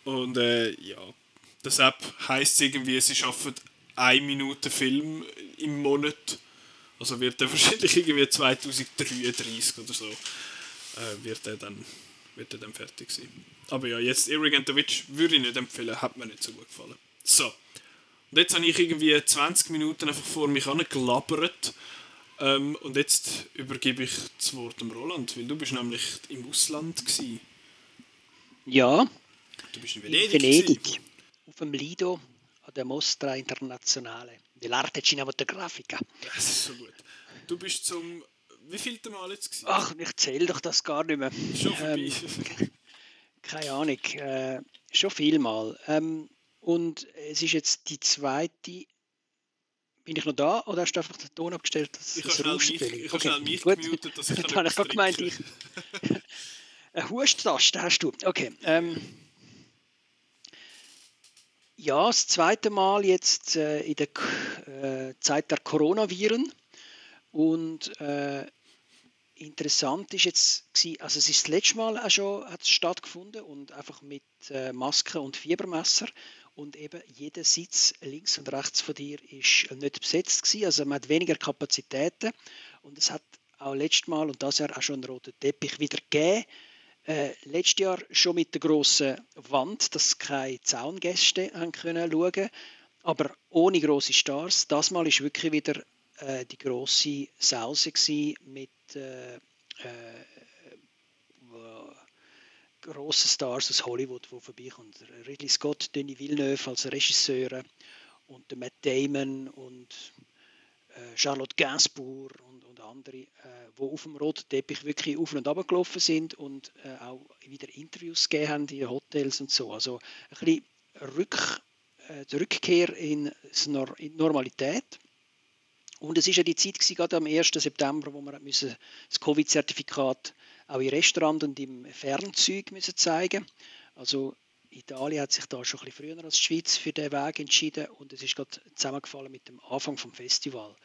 Und äh, ja, deshalb heisst es irgendwie, sie schaffen eine Minute Film im Monat. Also wird er wahrscheinlich irgendwie 2033 oder so äh, wird er dann wird er dann fertig sein. Aber ja, jetzt Witch würde ich nicht empfehlen, hat mir nicht so gut gefallen. So. Und jetzt habe ich irgendwie 20 Minuten einfach vor mich angelabbert. Ähm, und jetzt übergebe ich das Wort dem Roland, weil du bist nämlich im Ausland gewesen.
Ja,
Du bist in
Venedig. In Venedig. Auf dem Lido an der Mostra Internazionale dell'arte cinematografica.
Das ist so gut. Du bist zum wie viel Mal jetzt gewesen?
Ach, ich zähle doch das gar nicht mehr.
Schon.
Ähm, keine Ahnung. Äh, schon viel mal. Ähm, und es ist jetzt die zweite. Bin ich noch da oder hast du einfach den Ton abgestellt?
Dass ich habe schnell mich, ich okay. schnell mich
gemutet, dass ich Dann habe ich gemeint, ich. Eine Husttaste hast du. Okay. Ähm, ja, das zweite Mal jetzt äh, in der äh, Zeit der Coronaviren. Und äh, interessant ist jetzt, also es ist das letzte Mal auch schon hat stattgefunden und einfach mit äh, Maske und Fiebermesser. Und eben jeder Sitz links und rechts von dir ist nicht besetzt gewesen, also man hat weniger Kapazitäten. Und es hat auch letztes Mal und das Jahr auch schon einen roten Teppich wieder gegeben äh, letztes Jahr schon mit der grossen Wand, dass keine Zaungäste haben können schauen aber ohne große Stars. Das Mal ist wirklich wieder äh, die große Sause mit äh, äh, grossen Stars aus Hollywood, die vorbeikommen. Ridley Scott, Denis Villeneuve als Regisseur und Matt Damon und äh, Charlotte Gainsbourg und, andere, äh, die auf dem roten Teppich wirklich auf und ab gelaufen sind und äh, auch wieder Interviews gegeben haben in Hotels und so. Also ein bisschen Rück, äh, die Rückkehr in, in Normalität. Und es war ja die Zeit gewesen, gerade am 1. September, wo wir müssen das Covid-Zertifikat auch im Restaurant und im Fernzeug müssen zeigen Also Italien hat sich da schon ein bisschen früher als die Schweiz für den Weg entschieden und es ist gerade zusammengefallen mit dem Anfang vom Festival.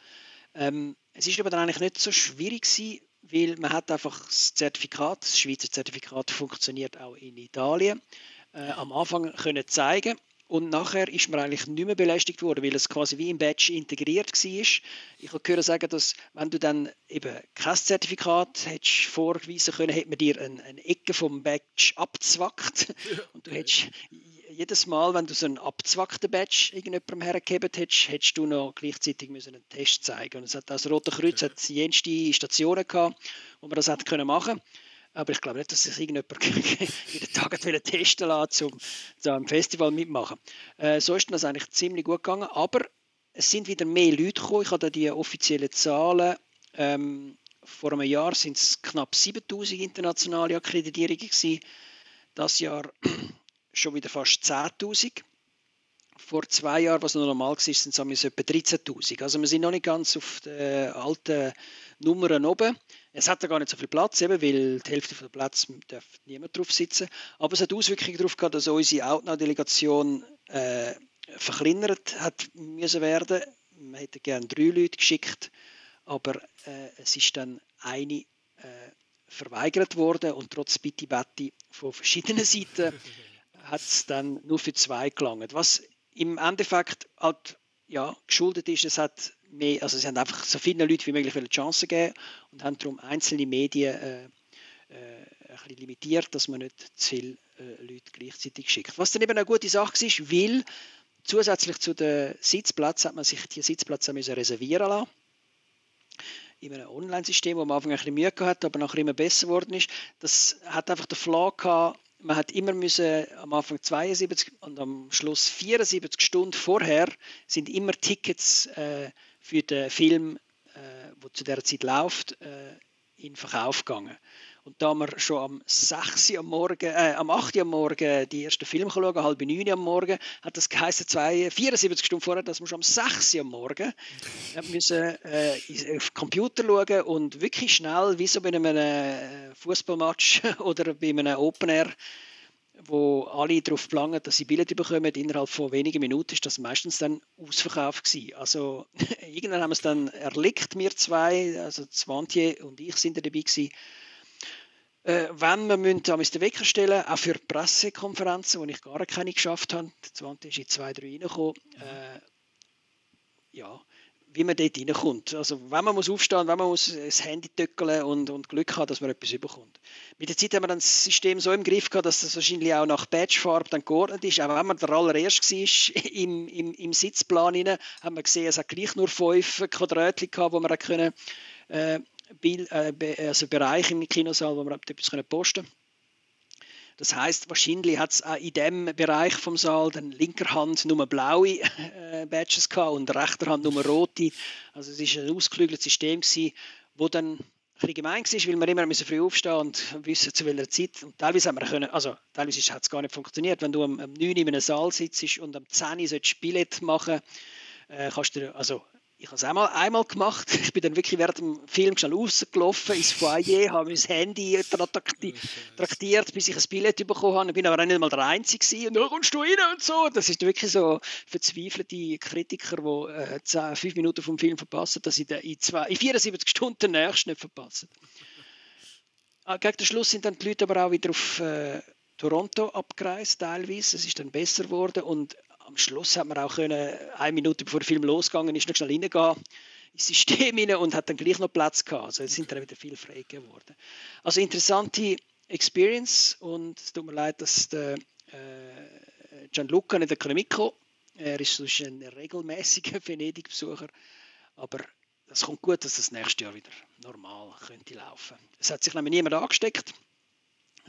Ähm, es ist aber dann eigentlich nicht so schwierig gewesen, weil man hat einfach das Zertifikat, das Schweizer Zertifikat funktioniert auch in Italien, äh, am Anfang können zeigen und nachher ist man eigentlich nicht mehr belästigt worden, weil es quasi wie im Badge integriert war. Ich habe gehört sagen, dass wenn du dann eben kein Zertifikat hättest vorweisen können, hätte man dir eine, eine Ecke vom Badge abzwackt. Und du hättest jedes Mal, wenn du so einen abzwackten Badge irgendjemandem hergegeben hättest, hättest du noch gleichzeitig müssen einen Test zeigen. Und es hat das Rote Kreuz okay. hat jenste Stationen gehabt, wo man das hat können machen aber ich glaube nicht, dass sich irgendjemand jeden Tag testen lassen um zu einem Festival mitmachen. Äh, so ist das eigentlich ziemlich gut gegangen. Aber es sind wieder mehr Leute gekommen. Ich habe die offiziellen Zahlen. Ähm, vor einem Jahr sind es knapp 7000 internationale Akkreditierungen gewesen. Das Jahr schon wieder fast 10.000. Vor zwei Jahren, was noch normal war, sind es etwa 13.000. Also wir sind noch nicht ganz auf den alten Nummern oben. Es hat da gar nicht so viel Platz, eben, weil die Hälfte der Plätze darf niemand drauf sitzen. Aber es hat Auswirkungen darauf gehabt, dass unsere Outnow-Delegation äh, verkleinert hat müssen werden. Wir hätten gerne drei Leute geschickt, aber äh, es ist dann eine äh, verweigert worden und trotz Bitte Betty von verschiedenen Seiten hat es dann nur für zwei gelangt. Was im Endeffekt halt, ja, geschuldet ist, es hat mehr, also sie haben einfach so vielen Leuten wie möglich eine Chance gegeben und haben darum einzelne Medien äh, äh, ein bisschen limitiert, dass man nicht zu viele äh, Leute gleichzeitig schickt. Was dann eben eine gute Sache ist, weil zusätzlich zu den Sitzplätzen hat man sich die Sitzplätze müssen reservieren lassen in einem Online-System, wo man am Anfang ein bisschen Mühe gehabt aber nachher immer besser geworden ist. Das hat einfach den Flaw gehabt, man hat immer müssen, am Anfang 72 und am Schluss 74 Stunden vorher sind immer Tickets äh, für den Film, äh, wo zu der Zeit läuft, äh, in Verkauf gegangen. Und da wir schon am 6 Uhr am Morgen, äh, am 8 Uhr am Morgen die ersten Filme schauen, halb 9 Uhr am Morgen, hat das geheißen, zwei, 74 Stunden vorher, dass wir schon am 6 Uhr am Morgen müssen, äh, auf den Computer schauen und wirklich schnell, wie so bei einem äh, Fußballmatch oder bei einem Open Air, wo alle darauf planen, dass sie Billette bekommen, innerhalb von wenigen Minuten ist das meistens dann ausverkauft gewesen. Also irgendwann haben wir es dann erlickt, wir zwei, also Zwantier und ich sind dabei gewesen. Äh, wenn wir müssen, wir den Wecker stellen, auch für Pressekonferenzen, wo ich gar keine geschafft habe. Der Zwantier ist in zwei, drei reingekommen. Äh, ja, wie man dort reinkommt. Also wenn man muss aufstehen, wenn man muss das Handy töckeln und, und Glück hat, dass man etwas überkommt. Mit der Zeit haben wir dann das System so im Griff gehabt, dass das wahrscheinlich auch nach Badgefarbe dann geordnet ist. Aber wenn man der allererste war im, im, im Sitzplan, rein, haben wir gesehen, es hat gleich nur fünf Quadratchen gehabt, wo man können, äh, Bild, äh, also Bereich im Kinosaal, wo man etwas können posten konnte. Das heißt, wahrscheinlich hat es auch in dem Bereich vom Saal dann linker Hand nur blaue äh, Badges und rechter Hand nur rote. Also es ist ein ausgeklügeltes System gewesen, wo dann ein bisschen gemein war, weil wir immer früh aufstehen und wissen zu welcher Zeit. Und teilweise haben wir können, also teilweise hat es gar nicht funktioniert. Wenn du am, am 9 in einem Saal sitzt und am 10 sollst Billett machen, äh, kannst du, also ich habe es einmal, einmal gemacht. Ich bin dann wirklich während dem Film schnell rausgelaufen ins Foyer, habe mein Handy traktiert, bis ich ein Billett bekommen habe. Ich bin aber auch nicht mal der Einzige gewesen. Und dann kommst du rein und so. Das ist wirklich so verzweifelte Kritiker, die äh, 10, 5 Minuten vom Film verpassen, dass sie in, zwei, in 74 Stunden den nächsten nicht verpassen. Ah, gegen den Schluss sind dann die Leute aber auch wieder auf äh, Toronto abgereist, teilweise. Es ist dann besser geworden und am Schluss hat man auch können, eine Minute bevor der Film losgegangen ist, noch schnell reingehen ins System rein und hat dann gleich noch Platz gehabt. Also es sind dann wieder viel frei geworden. Also interessante Experience und es tut mir leid, dass der äh, Gianluca nicht mitkommen Er ist sonst ein regelmäßiger Venedig-Besucher, aber es kommt gut, dass das nächste Jahr wieder normal könnte laufen. Es hat sich nämlich niemand angesteckt.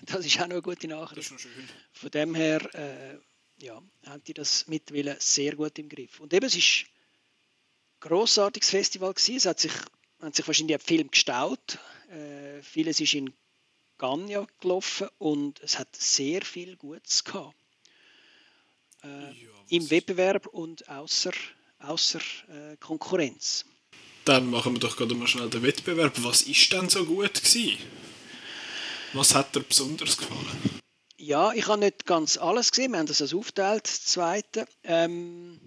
Das ist auch noch eine gute Nachricht. Das ist schön. Von dem her äh, ja, haben die das mittlerweile sehr gut im Griff. Und eben, es ist ein grossartiges Festival gewesen. Es hat sich, hat sich wahrscheinlich ein Film gestaut. Äh, vieles ist in Ganya gelaufen und es hat sehr viel Gutes gehabt. Äh, ja, Im Wettbewerb und außer, außer äh, Konkurrenz.
Dann machen wir doch gerade mal schnell den Wettbewerb. Was ist denn so gut gewesen? Was hat dir besonders gefallen?
Ja, ich habe nicht ganz alles gesehen. Wir haben das also aufgeteilt, zweite. Ähm,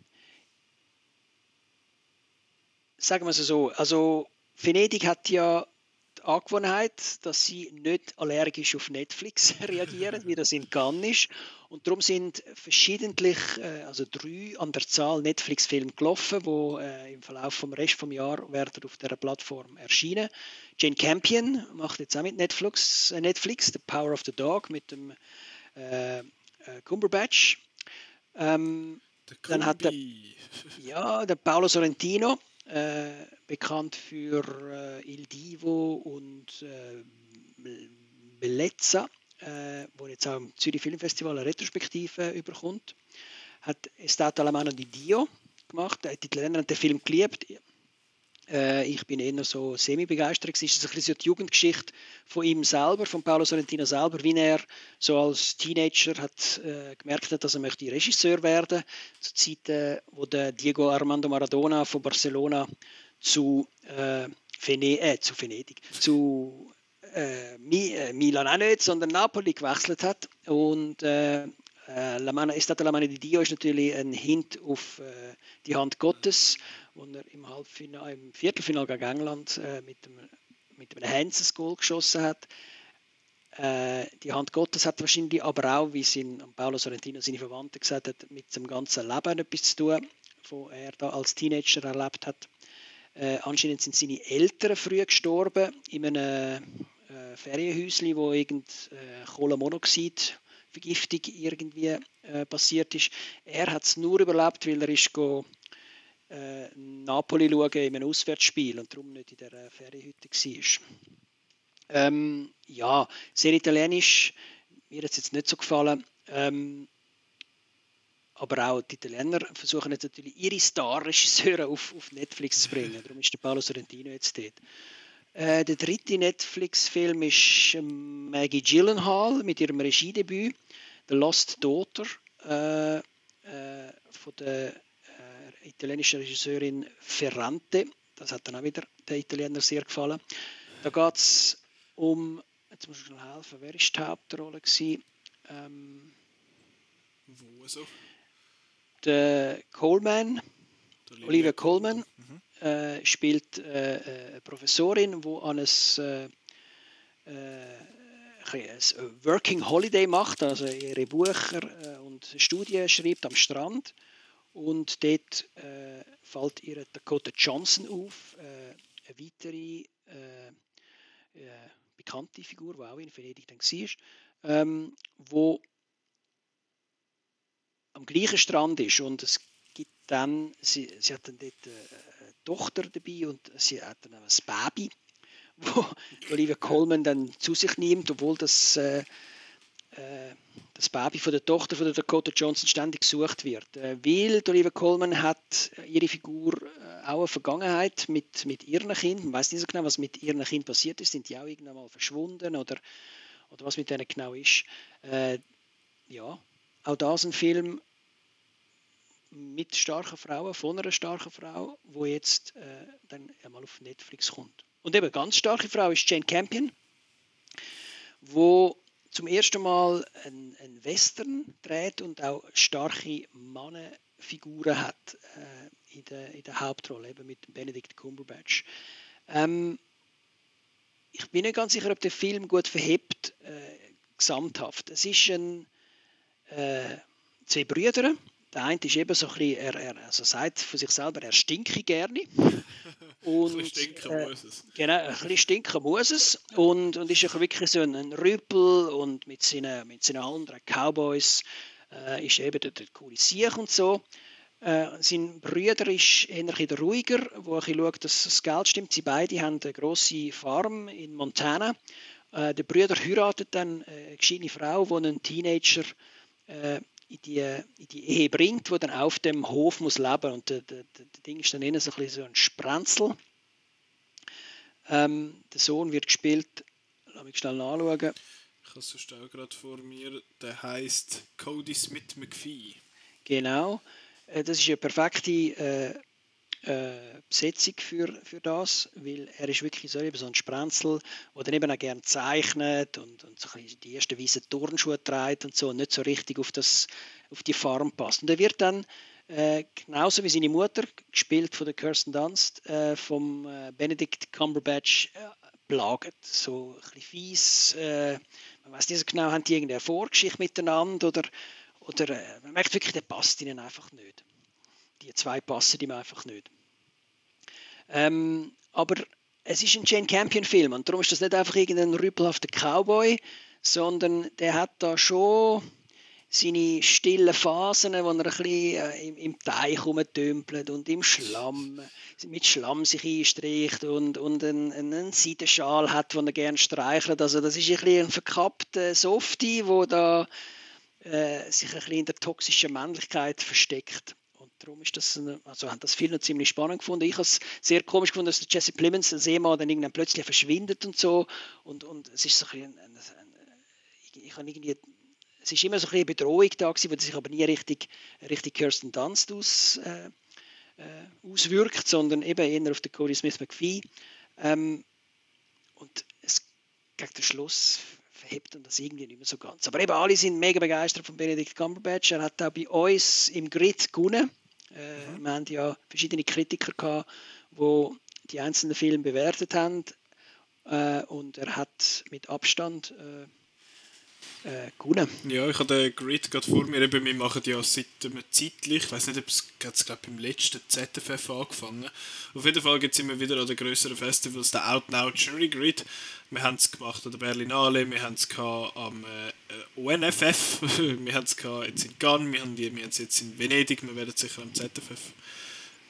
sagen wir es so, also Venedig hat ja die Angewohnheit, dass sie nicht allergisch auf Netflix reagieren, wie das in Cannes ist. Und darum sind verschiedentlich, äh, also drei an der Zahl Netflix-Filme gelaufen, die äh, im Verlauf vom Rest vom Jahr werden auf der Plattform erscheinen. Jane Campion macht jetzt auch mit Netflix, äh, Netflix The Power of the Dog mit dem äh, Cumberbatch. Ähm, dann hat der, ja, der Paolo Sorrentino, äh, bekannt für äh, Il Divo und äh, Bellezza äh, wo jetzt auch im Zürich Filmfestival eine Retrospektive überkommt, hat Estate alla mano di Dio gemacht. Die Italiener haben den Film geliebt. Äh, ich bin eher so semi-begeistert. Es ist ein bisschen so die Jugendgeschichte von ihm selber, von Paolo Sorrentino selber, wie er so als Teenager hat äh, gemerkt hat, dass er möchte Regisseur werden zu Zeiten, wo der Diego Armando Maradona von Barcelona zu, äh, Vene äh, zu Venedig, zu äh, äh, Milan auch nicht, sondern Napoli gewechselt hat. Und äh, La Mano, la Mano di Dio ist natürlich ein Hint auf äh, die Hand Gottes, wo er im, Halbfinale, im Viertelfinale gegen England äh, mit, dem, mit einem Hanses-Goal geschossen hat. Äh, die Hand Gottes hat wahrscheinlich aber auch, wie sein Paolo Sorrentino seine Verwandten gesagt hat, mit dem ganzen Leben etwas zu tun, was er da als Teenager erlebt hat. Äh, anscheinend sind seine Eltern früh gestorben in einem äh, Ferienhäuschen, wo irgend äh, Kohlenmonoxid-Vergiftung irgendwie äh, passiert ist. Er hat es nur überlebt, weil er ist go, äh, Napoli schauen in einem Auswärtsspiel und darum nicht in der äh, Ferienhütte war. Ähm, ja, sehr italienisch. Mir hat es jetzt nicht so gefallen. Ähm, aber auch die Italiener versuchen jetzt natürlich ihre Star-Regisseure auf, auf Netflix zu bringen. Darum ist der Paolo Sorrentino jetzt dort. Äh, der dritte Netflix-Film ist ähm, Maggie Gyllenhaal mit ihrem Regiedebüt The Lost Daughter äh, äh, von der äh, italienischen Regisseurin Ferrante. Das hat dann auch wieder den Italiener sehr gefallen. Da geht es um, jetzt muss ich schnell helfen, wer war die Hauptrolle? Ähm,
Wo so?
Der Coleman, Olivia Coleman. Mhm äh, spielt äh, äh, eine Professorin, die an ein, äh, ein Working Holiday macht, also ihre Bücher und Studien schreibt am Strand. Und dort äh, fällt ihr Dakota Johnson auf, äh, eine weitere äh, bekannte Figur, die auch in Venedig dann war, ähm, wo am gleichen Strand ist. Und es gibt dann, sie, sie hat dann dort Tochter dabei und sie hat dann ein Baby, wo Olivia Colman dann zu sich nimmt, obwohl das, äh, äh, das Baby von der Tochter von der Dakota Johnson ständig gesucht wird. Äh, weil Olivia Colman hat ihre Figur äh, auch eine Vergangenheit mit, mit ihren Kindern. Man weiß nicht so genau, was mit ihren Kindern passiert ist. Sind die auch irgendwann mal verschwunden oder, oder was mit denen genau ist. Äh, ja, auch das ein Film, mit starken Frauen, von einer starken Frau, wo jetzt äh, dann einmal auf Netflix kommt. Und eben ganz starke Frau ist Jane Campion, wo zum ersten Mal ein, ein Western dreht und auch starke Mannenfiguren hat äh, in, der, in der Hauptrolle, eben mit Benedict Cumberbatch. Ähm, ich bin nicht ganz sicher, ob der Film gut verhebt, äh, gesamthaft. Es ist ein äh, zwei Brüder, der eine ist eben so ein bisschen, er, er also sagt von sich selber, er stinke gerne.
Und, ein bisschen stinken
äh, muss es. Genau, ein bisschen stinken muss es. Und, und ist wirklich so ein, ein Rüppel und mit seinen, mit seinen anderen Cowboys äh, ist eben der, der coole Sieg und so. Äh, sein Bruder ist eher ruhiger, wo ein schaut, dass das Geld stimmt. Sie beide haben eine grosse Farm in Montana. Äh, der Bruder heiratet dann eine gescheite Frau, die einen Teenager äh, in die, in die Ehe bringt, wo dann auf dem Hof muss leben und der, der, der Ding ist dann innen so ein, so ein Sprenzel. Ähm, der Sohn wird gespielt, lass mich schnell nachschauen.
Ich habe es so schnell gerade vor mir, der heißt Cody Smith McPhee.
Genau, äh, das ist eine perfekte äh, äh, Besetzung für, für das, weil er ist wirklich so, eben so ein Sprenzel, der dann eben auch gerne zeichnet und, und so die ersten weißen Turnschuhe trägt und so und nicht so richtig auf, das, auf die Farm passt. Und er wird dann äh, genauso wie seine Mutter, gespielt von der Kirsten Dunst, äh, vom äh, Benedict Cumberbatch, äh, belagert. So ein bisschen fies. Äh, man weiß nicht so genau, haben die irgendeine Vorgeschichte miteinander oder, oder äh, man merkt wirklich, der passt ihnen einfach nicht. Die zwei passen ihm einfach nicht. Ähm, aber es ist ein Jane Campion-Film und darum ist das nicht einfach irgendein rüpelhafter Cowboy, sondern der hat da schon seine stillen Phasen, wo er ein bisschen äh, im, im Teich rumtümpelt und im Schlamm, mit Schlamm sich einstreicht und, und einen, einen Seidenschal hat, den er gerne streichelt. Also das ist ein bisschen ein verkappter Softie, der da äh, sich ein bisschen in der toxischen Männlichkeit versteckt. Darum ist das, eine, also haben das viele ziemlich spannend gefunden. Ich habe es sehr komisch gefunden, dass Jesse Plemons, der Seemann, dann irgendwann plötzlich verschwindet und so. Und, und es ist so ein, ein, ein, ich habe irgendwie es ist immer so ein bisschen Bedrohung da gewesen, die sich aber nie richtig, richtig Kirsten Dunst aus, äh, äh, auswirkt, sondern eben eher auf den Cody Smith McPhee. Ähm, und es, gegen den Schluss verhebt und das irgendwie nicht mehr so ganz. Aber eben alle sind mega begeistert von Benedict Cumberbatch. Er hat auch bei uns im Grid gewonnen. Äh, mhm. Wir haben ja verschiedene Kritiker gehabt, die die einzelnen Filme bewertet haben. Äh, und er hat mit Abstand äh, äh, gewonnen.
Ja, ich habe den Grid gerade vor mir. Eben, wir machen ja seit einem zeitlich, ich weiß nicht, ob es glaube beim letzten ZFF angefangen. Auf jeden Fall gibt es immer wieder an den größeren Festivals den Out Now Jury Grid. Wir haben es gemacht an der Berlinale, wir haben es am äh, ONFF, wir haben es jetzt in Cannes, wir haben es jetzt in Venedig, wir werden es sicher am ZFF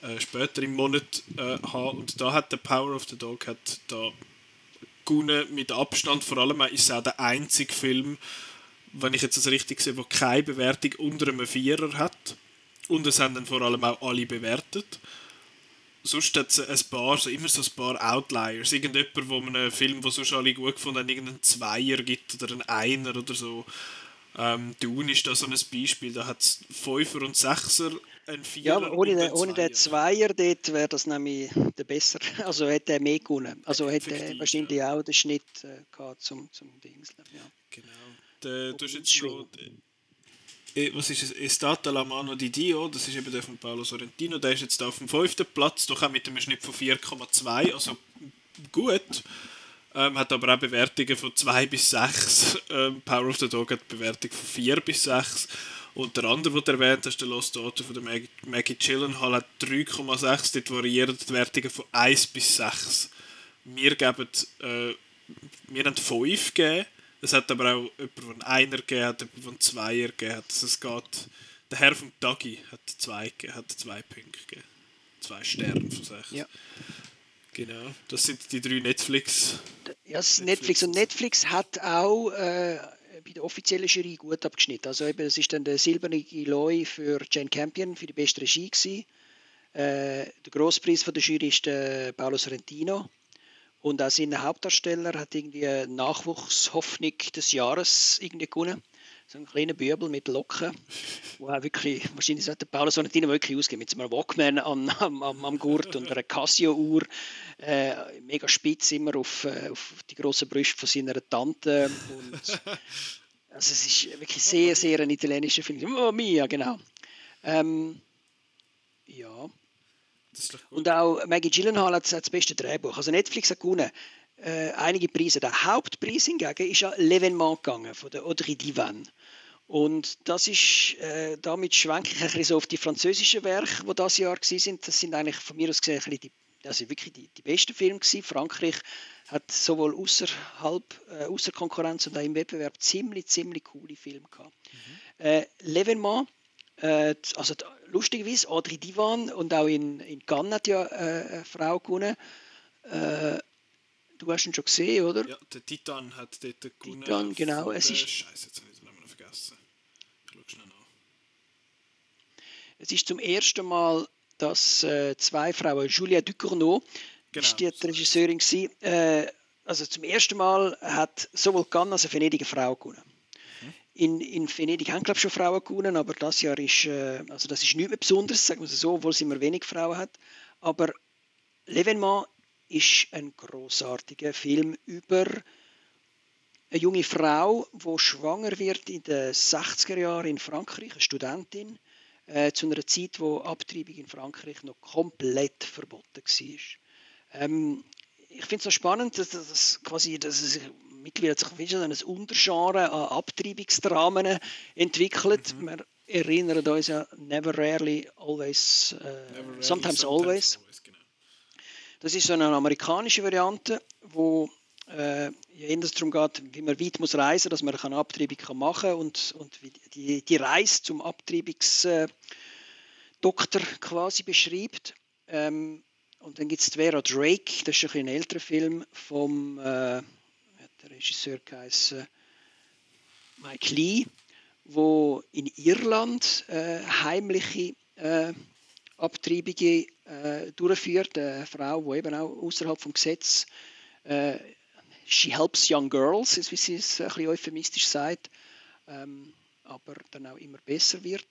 äh, später im Monat äh, haben. Und da hat der Power of the Dog hat da gewonnen mit Abstand. Vor allem ist es auch der einzige Film, wenn ich jetzt das richtig sehe, der keine Bewertung unter einem Vierer hat. Und es haben dann vor allem auch alle bewertet. Sonst hat es ein paar, so immer so ein paar Outliers. Irgendjemand, wo man einen Film, den sonst alle gut gefunden haben, irgendeinen Zweier gibt oder einen Einer oder so. Ähm, Dune ist da so ein Beispiel. Da hat es Fünfer und Sechser ein Vierer
ja, ohne, den, ohne den Zweier dort wäre das nämlich der besser. Also hätte er mehr gewonnen. Also hätte er wahrscheinlich ja. auch den Schnitt äh, gehabt zum, zum Dingsler. Ja.
Genau. Der, du hast jetzt noch, äh, was ist es? Estata la mano di Dio, das ist eben der von Paolo Sorrentino, der ist jetzt auf dem fünften Platz, doch auch mit einem Schnitt von 4,2, also gut. Ähm, hat aber auch Bewertungen von 2 bis 6. Ähm, Power of the Dog hat Bewertung von 4 bis 6. Und der andere, den du erwähnt hast, der Lost Daughter von der Maggie, Maggie Gyllenhaal, hat 3,6. Dort variieren die Wertungen von 1 bis 6. Wir geben, äh, wir haben 5 gegeben. Es hat aber auch jemand, der einen Einer gegeben hat, jemand, der einen Zweier gegeben hat. Also es geht, der Herr von Dagi hat zwei, hat zwei Punkte gegeben. Zwei Sterne von 6. Ja. Genau, das sind die drei Netflix.
Ja, das ist Netflix. Und Netflix hat auch äh, bei der offiziellen Jury gut abgeschnitten. Also eben, es ist dann der silberne Loi für Jane Campion für die beste Regie gewesen. Äh, der Grosspreis von der Jury ist der Paolo Sorrentino. Und auch sein Hauptdarsteller hat irgendwie Nachwuchshoffnung des Jahres irgendwie gewonnen. So ein kleiner Bübel mit Locken, wo auch wirklich, wahrscheinlich sollte Paolo Sorrentino wirklich ausgehen, mit so einem Walkman am, am, am Gurt und einer Casio-Uhr, äh, mega spitz immer auf, äh, auf die grossen Brüste von seiner Tante. Und, also es ist wirklich sehr, sehr ein italienischer Film. Oh, Mia, genau. Ähm, ja. Und auch Maggie Gyllenhaal hat, das beste Drehbuch. Also Netflix hat gewonnen. Äh, einige Preise. Der Hauptpreis hingegen ist ja L'Evenement gegangen von der Audrey Divan. Und das ist, äh, damit schwenke ich ein bisschen so auf die französischen Werke, die das Jahr sind. Das sind eigentlich von mir aus gesehen ein die, also wirklich die, die besten Filme gewesen. Frankreich hat sowohl außerhalb, äh, außer Konkurrenz und auch im Wettbewerb ziemlich, ziemlich coole Filme gehabt. Mhm. Äh, L'Evenement, äh, also lustigerweise Audrey Divan und auch in, in Cannes hat ja äh, eine Frau gewonnen. Äh, du hast ihn schon gesehen, oder?
Ja, der Titan hat dort
gewonnen. Titan, genau. Es ist,
Scheiße, jetzt habe ich es vergessen. Ich schaue schnell nach.
Es ist zum ersten Mal, dass äh, zwei Frauen, Julia Ducournau, genau, ist die Regisseurin gewesen, äh, also zum ersten Mal hat sowohl Cannes als auch Venedig eine Frau gewonnen. Mhm. In, in Venedig haben glaube ich schon Frauen gewonnen, aber das Jahr ist, äh, also das ist nichts mehr Besonderes, sagen wir es so, obwohl es immer wenig Frauen hat. Aber L'Evenement ist ein großartiger Film über eine junge Frau, die schwanger wird in den 60er Jahren in Frankreich, eine Studentin, äh, zu einer Zeit, wo Abtreibung in Frankreich noch komplett verboten war. Ähm, ich finde es so spannend, dass, dass, quasi, dass es sich mittlerweile sich ein Untergenre an Abtreibungsdramen entwickelt. Mhm. Wir erinnern uns ja never rarely, always, uh, never rarely, sometimes, sometimes always. always genau. Das ist so eine amerikanische Variante, wo äh, eher darum geht, wie man weit muss reisen, dass man eine Abtreibung kann machen und, wie die, die Reise zum Abtreibungsdoktor quasi beschreibt. Ähm, und dann gibt es Vera Drake, das ist ein, ein älterer Film vom äh, der Regisseur geheißen, Mike Lee, wo in Irland äh, heimliche äh, Abtreibungen äh, durchführt. Eine Frau, die eben auch außerhalb vom Gesetz äh, she helps young girls, wie sie es ein bisschen euphemistisch sagt, ähm, aber dann auch immer besser wird.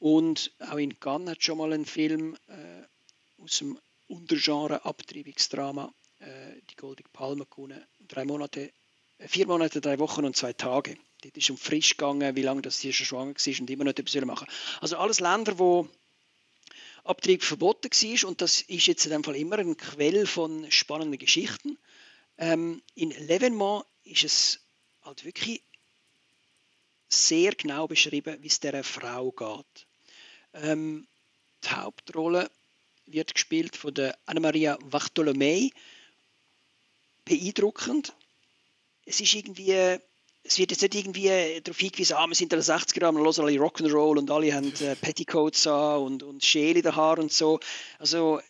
Und auch in Cannes hat schon mal ein Film äh, aus dem Untergenre Abtreibungsdrama äh, die Goldige Palme gewonnen. Drei Monate, äh, vier Monate, drei Wochen und zwei Tage. Dort ist um frisch gegangen, wie lange das hier schon schwanger war und immer noch etwas machen. Also alles Länder, wo Abtreibung verboten war und das ist jetzt in dem Fall immer ein Quell von spannenden Geschichten. Ähm, in L'Evenement ist es halt wirklich sehr genau beschrieben, wie es dieser Frau geht. Ähm, die Hauptrolle wird gespielt von der Anna-Maria Bartolomei. Beeindruckend. Es ist irgendwie, es wird jetzt nicht irgendwie darauf hingewiesen, ah, wir sind in den 60er Jahren, hören alle Rock'n'Roll und alle haben äh, Petticoats an und, und Schäle in den Haaren und so. Also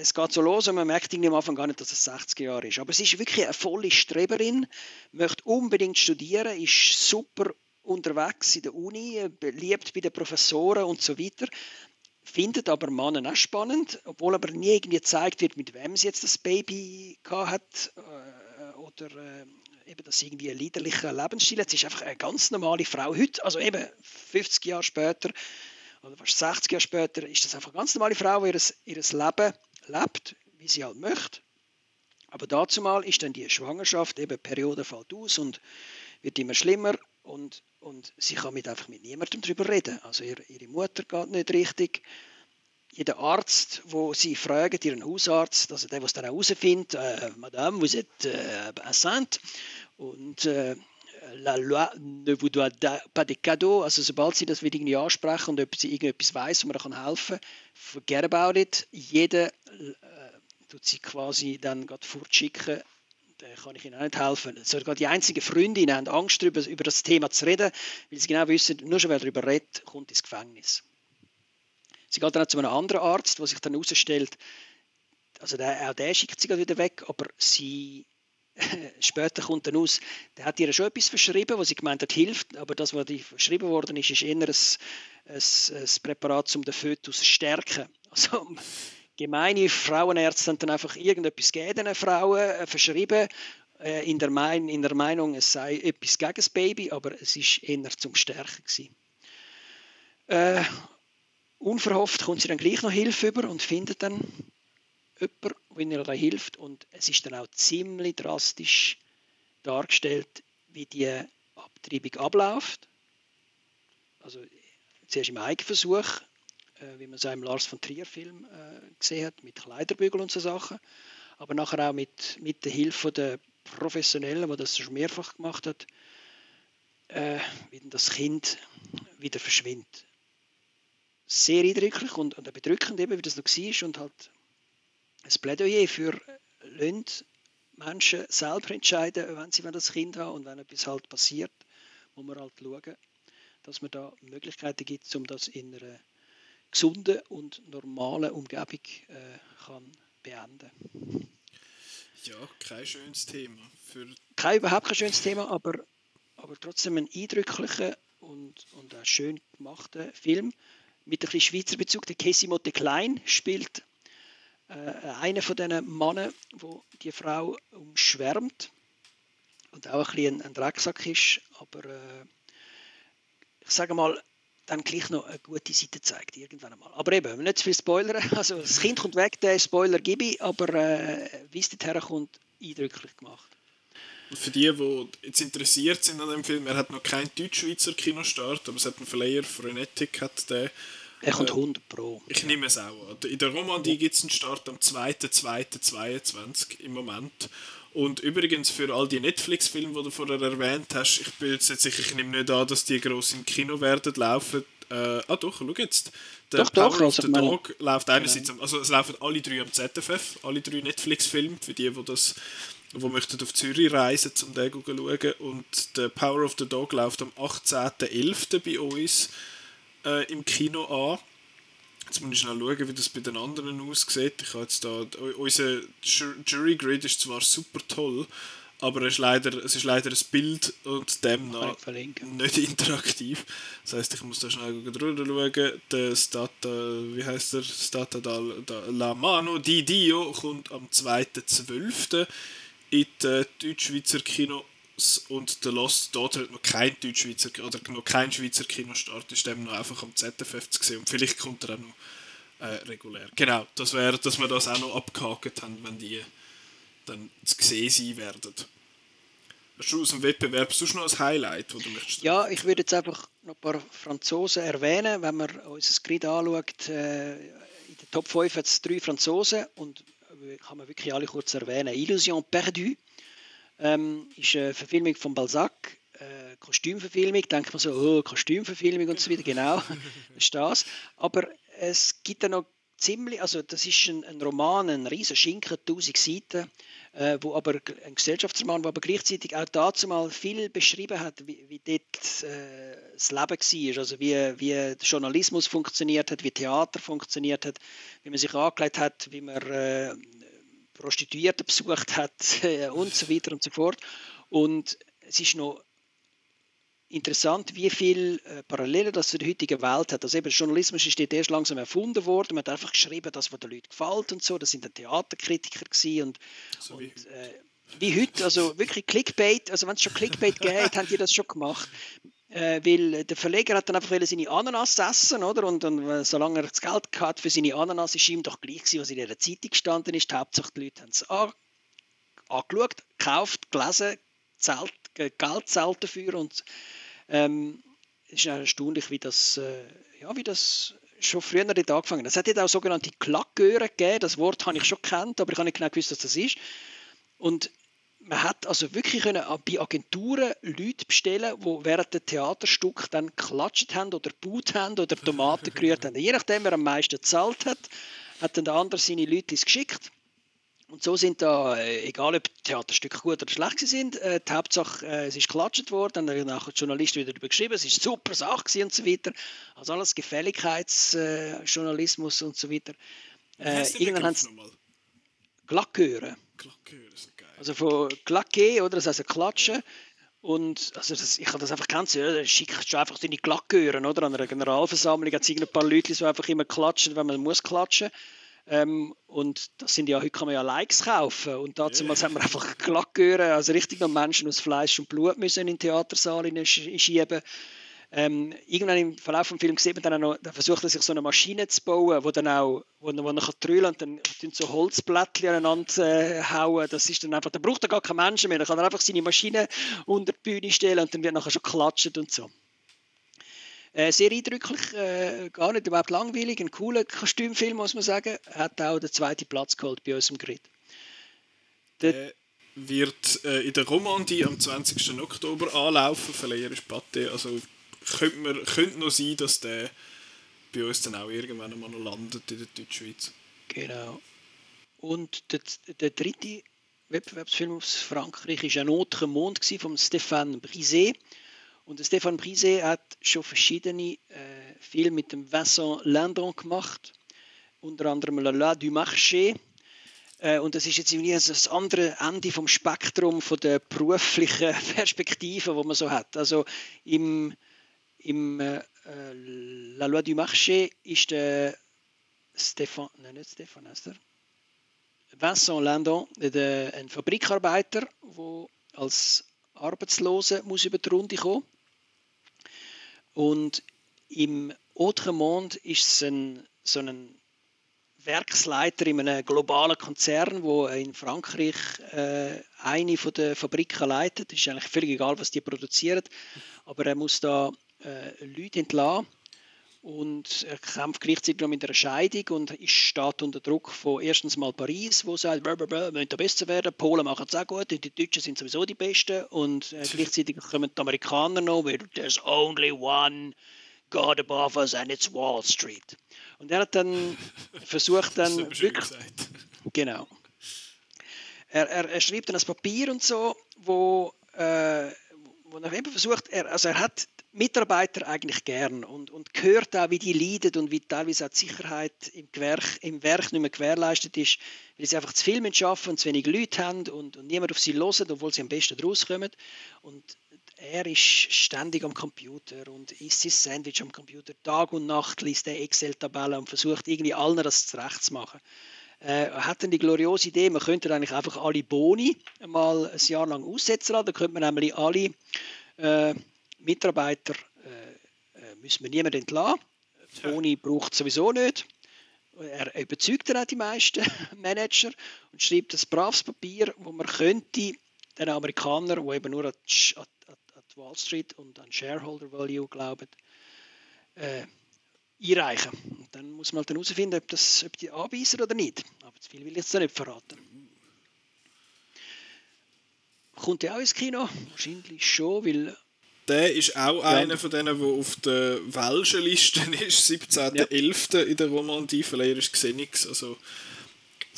es geht so los und man merkt am Anfang gar nicht, dass es 60 Jahre ist. Aber es ist wirklich eine volle Streberin, möchte unbedingt studieren, ist super unterwegs in der Uni, beliebt bei den Professoren und so weiter. Findet aber Männer auch spannend, obwohl aber nie irgendwie gezeigt wird, mit wem sie jetzt das Baby hat äh, oder äh, eben das irgendwie ein liederlicher Lebensstil. Es ist einfach eine ganz normale Frau heute, also eben 50 Jahre später oder fast 60 Jahre später, ist das einfach eine ganz normale Frau, die ihr, Leben lebt, wie sie halt möchte. Aber dazu mal ist dann die Schwangerschaft, eben Periode fällt aus und wird immer schlimmer und, und sie kann mit einfach mit niemandem darüber reden. Also ihre, ihre Mutter geht nicht richtig. Jeder Arzt, wo sie fragt, ihren Hausarzt, also der, was dann herausfindet, äh, Madame, vous êtes äh, enceinte und äh, la loi ne vous doit pas de cadeaux. Also sobald sie das wieder irgendwie ansprechen und ob sie irgendetwas weiß, wo man kann helfen, forget about it. Jeder äh, tut sie quasi dann gerade fortschicken. Da kann ich ihnen auch nicht helfen. Sogar die einzigen Freundinnen haben Angst, darüber, über das Thema zu reden, weil sie genau wissen, nur schon wer darüber redet, kommt ins Gefängnis. Sie geht dann auch zu einem anderen Arzt, wo sich dann herausstellt, also der, auch der schickt sie wieder weg, aber sie später kommt dann aus, der hat ihr schon etwas verschrieben, was sie gemeint hat, hilft, aber das, was verschrieben worden ist, ist eher ein, ein, ein Präparat, um den Fötus zu stärken. Also, gemeine Frauenärzte haben dann einfach irgendetwas gegen den Frauen äh, verschrieben, äh, in, der mein, in der Meinung, es sei etwas gegen das Baby, aber es ist eher zum Stärken. Äh, unverhofft kommt sie dann gleich noch Hilfe über und findet dann jemand, der ihr da hilft. Und es ist dann auch ziemlich drastisch dargestellt, wie die Abtreibung abläuft. Also zuerst im Eigenversuch, äh, wie man es auch im Lars von Trier Film äh, gesehen hat, mit Kleiderbügeln und so Sachen. Aber nachher auch mit, mit der Hilfe der Professionellen, die das schon mehrfach gemacht hat, äh, wie das Kind wieder verschwindet. Sehr eindrücklich und, und bedrückend, eben, wie das noch war und halt ein Plädoyer für Lönt Menschen selber entscheiden, wenn sie das Kind haben und wenn etwas halt passiert, muss man halt schauen, dass man da Möglichkeiten gibt, um das in einer gesunden und normalen Umgebung äh, kann beenden.
Ja, kein schönes Thema. Für
kein überhaupt kein schönes Thema, aber, aber trotzdem ein eindrücklicher und, und ein schön gemachter Film mit ein bisschen Schweizer Bezug. Der Casey Motte Klein spielt äh, einer von diesen Männern, wo die Frau umschwärmt und auch ein bisschen ein, Drecksack ist, aber äh, ich sage mal, dann gleich noch eine gute Seite zeigt, irgendwann einmal. Aber eben, nicht zu viel Spoiler. Also das Kind kommt weg, der Spoiler gebe ich, aber äh, wie es dorthin kommt, eindrücklich gemacht.
Und für die, die jetzt interessiert sind an dem Film, er hat noch keinen deutsch-schweizer Kinostart, aber es hat einen Verleiher, Frenetic hat den.
Er kommt äh, 100 Pro.
Ich nehme es auch an. In der Romandie gibt es einen Start am 2.2.22 im Moment. Und übrigens für all die Netflix-Filme, die du vorher erwähnt hast, ich bin jetzt sicher, ich nehme nicht an, dass die gross im Kino werden laufen. Äh, ah doch, schau jetzt.
Der doch, Power doch,
of the meine... Dog läuft einerseits, ja. also es laufen alle drei am ZFF, alle drei Netflix-Filme, für die, die das wo möchten auf Zürich reisen, um den zu schauen. Und der Power of the Dog läuft am 18.11. bei uns äh, im Kino an. Jetzt muss ich schnell schauen, wie das bei den anderen aussieht. Ich habe jetzt da, unser Jury Grid ist zwar super toll, aber es ist leider, es ist leider ein Bild und demnach nicht interaktiv. Das heisst, ich muss da schnell drüber schauen. Der Stata, wie heißt der? Stata da, da, La Mano di Dio kommt am 2.12. in die Deutschschweizer Kino und The Lost Daughter hat noch kein Deutschschweizer oder noch kein Schweizer Kinostart, ist dem noch einfach am ZFF zu sehen und vielleicht kommt er auch noch äh, regulär. Genau, das wäre, dass wir das auch noch abgehakt haben, wenn die dann zu sehen sein werden. Hast du aus dem Wettbewerb sonst noch ein Highlight, wo du möchtest?
Ja, ich würde jetzt einfach noch ein paar Franzosen erwähnen, wenn man unser Grid anschaut. Äh, in der Top 5 hat es drei Franzosen und kann man wirklich alle kurz erwähnen. Illusion perdue ähm, ist eine Verfilmung von Balzac, äh, Kostümverfilmung, denkt man so, oh, Kostümverfilmung und so weiter, genau, das ist das. Aber es gibt dann noch ziemlich, also das ist ein, ein Roman, ein riesiger Schinken, 1000 Seiten, äh, wo aber ein Gesellschaftsroman, der aber gleichzeitig auch dazu mal viel beschrieben hat, wie, wie dort äh, das Leben war, also wie, wie Journalismus funktioniert hat, wie Theater funktioniert hat, wie man sich angelegt hat, wie man äh, Prostituierte besucht hat äh, und so weiter und so fort. Und es ist noch interessant, wie viele äh, Parallelen das zu der heutigen Welt hat. Also eben, Journalismus ist dort erst langsam erfunden worden. Man hat einfach geschrieben, das, was den Leuten gefällt und so. Das sind dann Theaterkritiker gewesen und, so und äh, wie heute, also wirklich Clickbait, also wenn es schon Clickbait geht, haben die das schon gemacht. Äh, weil der Verleger hat dann einfach seine Ananas essen, oder? Und, und äh, solange er das Geld hat für seine Ananas, ist ihm doch gleich gewesen, was in der Zeitung gestanden ist. Hauptsache die Leute haben es an, angeschaut, gekauft, gelesen, zahlt, Geld zahlt dafür und ähm, es ist erstaunlich, wie das, äh, ja, wie das schon früher dort angefangen hat. Es hat jetzt auch sogenannte Klackgöre gegeben, das Wort habe ich schon gekannt, aber ich habe nicht genau gewusst, was das ist. Und man hat also wirklich können bei Agenturen Leute bestellen, die während dem Theaterstück dann geklatscht haben oder gebaut haben oder Tomaten gerührt haben. Je nachdem, wer am meisten gezahlt hat, hat dann der andere seine Leute geschickt. Und so sind da, äh, egal ob Theaterstücke gut oder schlecht sind, äh, die Hauptsache, äh, es ist geklatscht worden, dann haben die Journalisten wieder darüber geschrieben, es ist eine super Sache und so weiter. Also alles Gefälligkeitsjournalismus äh, und so weiter.
Äh, irgendwann haben sie
Glackhören.
Glackhören.
Also von Glacke, oder? Das heißt Klatschen. Und also das, ich habe das einfach ganz, ja, schickst du einfach deine Glackhören, oder? An einer Generalversammlung hat es ein paar Leute, die einfach immer klatschen, wenn man muss klatschen muss. Ähm, und das sind ja, heute kann man ja Likes kaufen. Und dazu yeah. haben wir einfach Glackhören, also richtig noch Menschen aus Fleisch und Blut müssen in den Theatersaal schieben. Ähm, irgendwann im Verlauf des Films sieht man dann auch noch, versucht er sich so eine Maschine zu bauen, wo dann auch, wo, wo er kann und dann so Holzblättchen aneinander äh, hauen. Das ist dann einfach, da braucht er gar keinen Menschen mehr. Dann kann er einfach seine Maschine unter die Bühne stellen und dann wird nachher schon geklatscht und so. Äh, sehr eindrücklich, äh, gar nicht überhaupt langweilig, ein cooler Kostümfilm, muss man sagen. Hat auch den zweiten Platz geholt bei uns im Grid.
Der, wird äh, in der Romandie am 20. Oktober anlaufen, Verleiher ist Patte. Also könnte, man, könnte noch sein, dass der bei uns dann auch irgendwann einmal noch landet in der Deutschschweiz.
Genau. Und der, der dritte Wettbewerbsfilm aus Frankreich war «Un autre monde» von Stéphane Brisé. Und Stéphane Brisé hat schon verschiedene äh, Filme mit dem Vincent Lindon gemacht, unter anderem «La La du Marché». Äh, und das ist jetzt irgendwie das andere Ende vom Spektrum von der beruflichen Perspektive, wo man so hat. Also im, im äh, La Loi du Marché ist der Stefan, nein, nicht Stefan, heißt er? Vincent Landon, der, ein Fabrikarbeiter, der als Arbeitslose muss über die Runde kommen und im Autremont ist es ein, so ein Werksleiter in einem globalen Konzern, wo in Frankreich äh, eine der Fabriken leitet. Es ist eigentlich völlig egal, was die produzieren, aber er muss da äh, Leute entlassen und er kämpft gleichzeitig noch mit einer Scheidung und ist, steht unter Druck von erstens mal Paris, wo sagt, wir müssen da besser werden, die Polen machen es auch gut, die Deutschen sind sowieso die Besten und äh, gleichzeitig kommen die Amerikaner noch, weil there's only one God above us and it's Wall Street. Und er hat dann versucht dann wirklich, genau. Er, er, er schreibt dann das Papier und so, wo, äh, wo er eben versucht, er, also er hat Mitarbeiter eigentlich gern und, und hört auch, wie die leiden und wie teilweise auch die Sicherheit im Werk, im Werk nicht mehr gewährleistet ist, weil sie einfach zu viel schaffen und zu wenig Leute haben und, und niemand auf sie hören, obwohl sie am besten rauskommen. Und er ist ständig am Computer und isst sein Sandwich am Computer. Tag und Nacht liest er Excel-Tabellen und versucht irgendwie allen das zurecht zu machen. Äh, hat dann die gloriose Idee, man könnte eigentlich einfach alle Boni mal ein Jahr lang aussetzen lassen. Da könnte man nämlich alle äh, Mitarbeiter äh, äh müssen wir niemand entlassen. Boni braucht es sowieso nicht. Er überzeugt dann auch die meisten Manager und schreibt ein braves Papier, wo man könnte den Amerikanern, die eben nur an die, Wall Street und an Shareholder Value glauben, äh, einreichen. Und dann muss man halt dann herausfinden, ob, das, ob die anbeißen oder nicht. Aber zu viel will ich jetzt nicht verraten. Kommt der auch ins Kino? Wahrscheinlich schon, weil
der ist auch ja. einer von denen, der auf der welschen Liste ist. 17.11. Ja. in der Romandie. Vielleicht ist Xenix. Also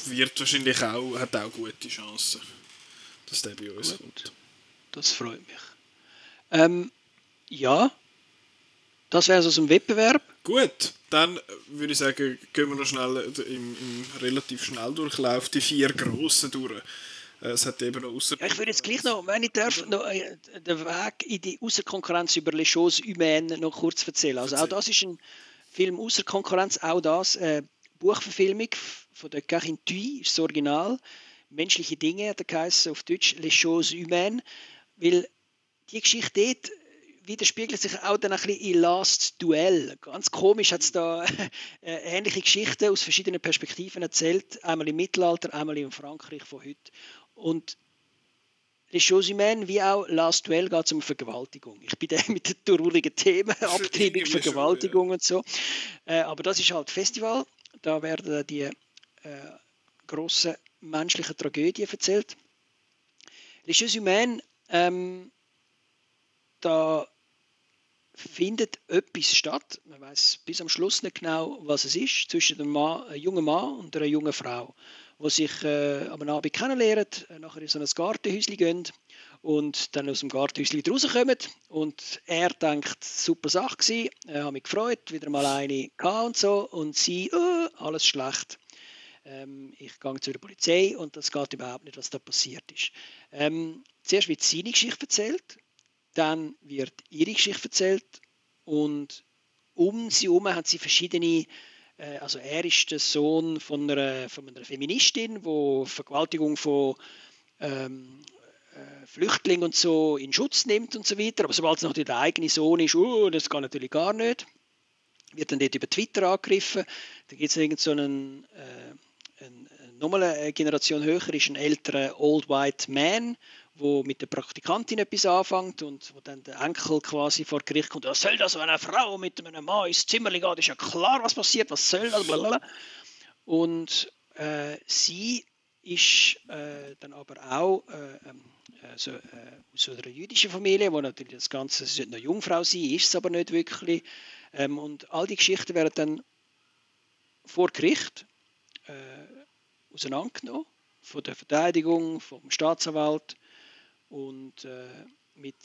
wird wahrscheinlich auch, hat auch gute Chancen, dass der bei uns Gut. kommt.
Das freut mich. Ähm, ja, das wäre so aus dem Wettbewerb.
Gut, dann würde ich sagen, gehen wir noch schnell im, im relativ schnell Durchlauf die vier grossen durch. Äh, es hat eben noch
außer ja, ich würde jetzt gleich noch, wenn ich darf, noch äh, den Weg in die Außerkonkurrenz über Les Choses Humaines noch kurz erzählen. Also auch das ist ein Film außer Konkurrenz, auch das äh, Buchverfilmung von der Karin Thuy, ist das Original. Menschliche Dinge hat er geheißen, auf Deutsch Les Choses Humaines, weil die Geschichte dort widerspiegelt sich auch dann ein bisschen in Last Duell. Ganz komisch hat es da äh, ähnliche Geschichten aus verschiedenen Perspektiven erzählt. Einmal im Mittelalter, einmal in Frankreich von heute. Und Les Choses Humaines, wie auch Last Duell, geht es um Vergewaltigung. Ich bin der mit den traurigen Themen, Abtreibung, Vergewaltigung und so. Äh, aber das ist halt Festival. Da werden die äh, grossen menschlichen Tragödien erzählt. Les Choses Humaines ähm, da findet etwas statt. Man weiß bis am Schluss nicht genau, was es ist, zwischen einem, Mann, einem jungen Mann und einer jungen Frau, die sich äh, am Abend kennenlernen, äh, nachher in so ein Gartenhäuschen gehen und dann aus dem Gartenhäuschen rauskommen. Und er denkt, super Sache gewesen, er hat mich gefreut, wieder mal eine gehabt und so. Und sie, oh, alles schlecht. Ähm, ich gehe zu der Polizei und das geht überhaupt nicht, was da passiert ist. Ähm, zuerst wird seine Geschichte erzählt dann wird ihre Geschichte erzählt und um sie herum hat sie verschiedene äh, also er ist der Sohn von einer, von einer Feministin, wo Vergewaltigung von ähm, äh, Flüchtlingen und so in Schutz nimmt und so weiter. Aber sobald es noch der eigene Sohn ist, uh, das kann natürlich gar nicht. Wird dann dort über Twitter angegriffen. Da gibt es irgend so einen, äh, nochmal eine Generation höher, ist ein älterer Old White Man, wo mit der Praktikantin etwas anfängt und wo dann der Enkel quasi vor Gericht kommt, was soll das, wenn eine Frau mit einem Mann ins Zimmer geht, ist ja klar, was passiert, was soll das, blablabla. Und äh, sie ist äh, dann aber auch äh, ähm, äh so, äh, aus einer jüdischen Familie, wo natürlich das Ganze, sie sollte eine Jungfrau sein, ist es aber nicht wirklich. Ähm, und all die Geschichten werden dann vor Gericht äh, auseinandergenommen, von der Verteidigung, vom Staatsanwalt und äh, mit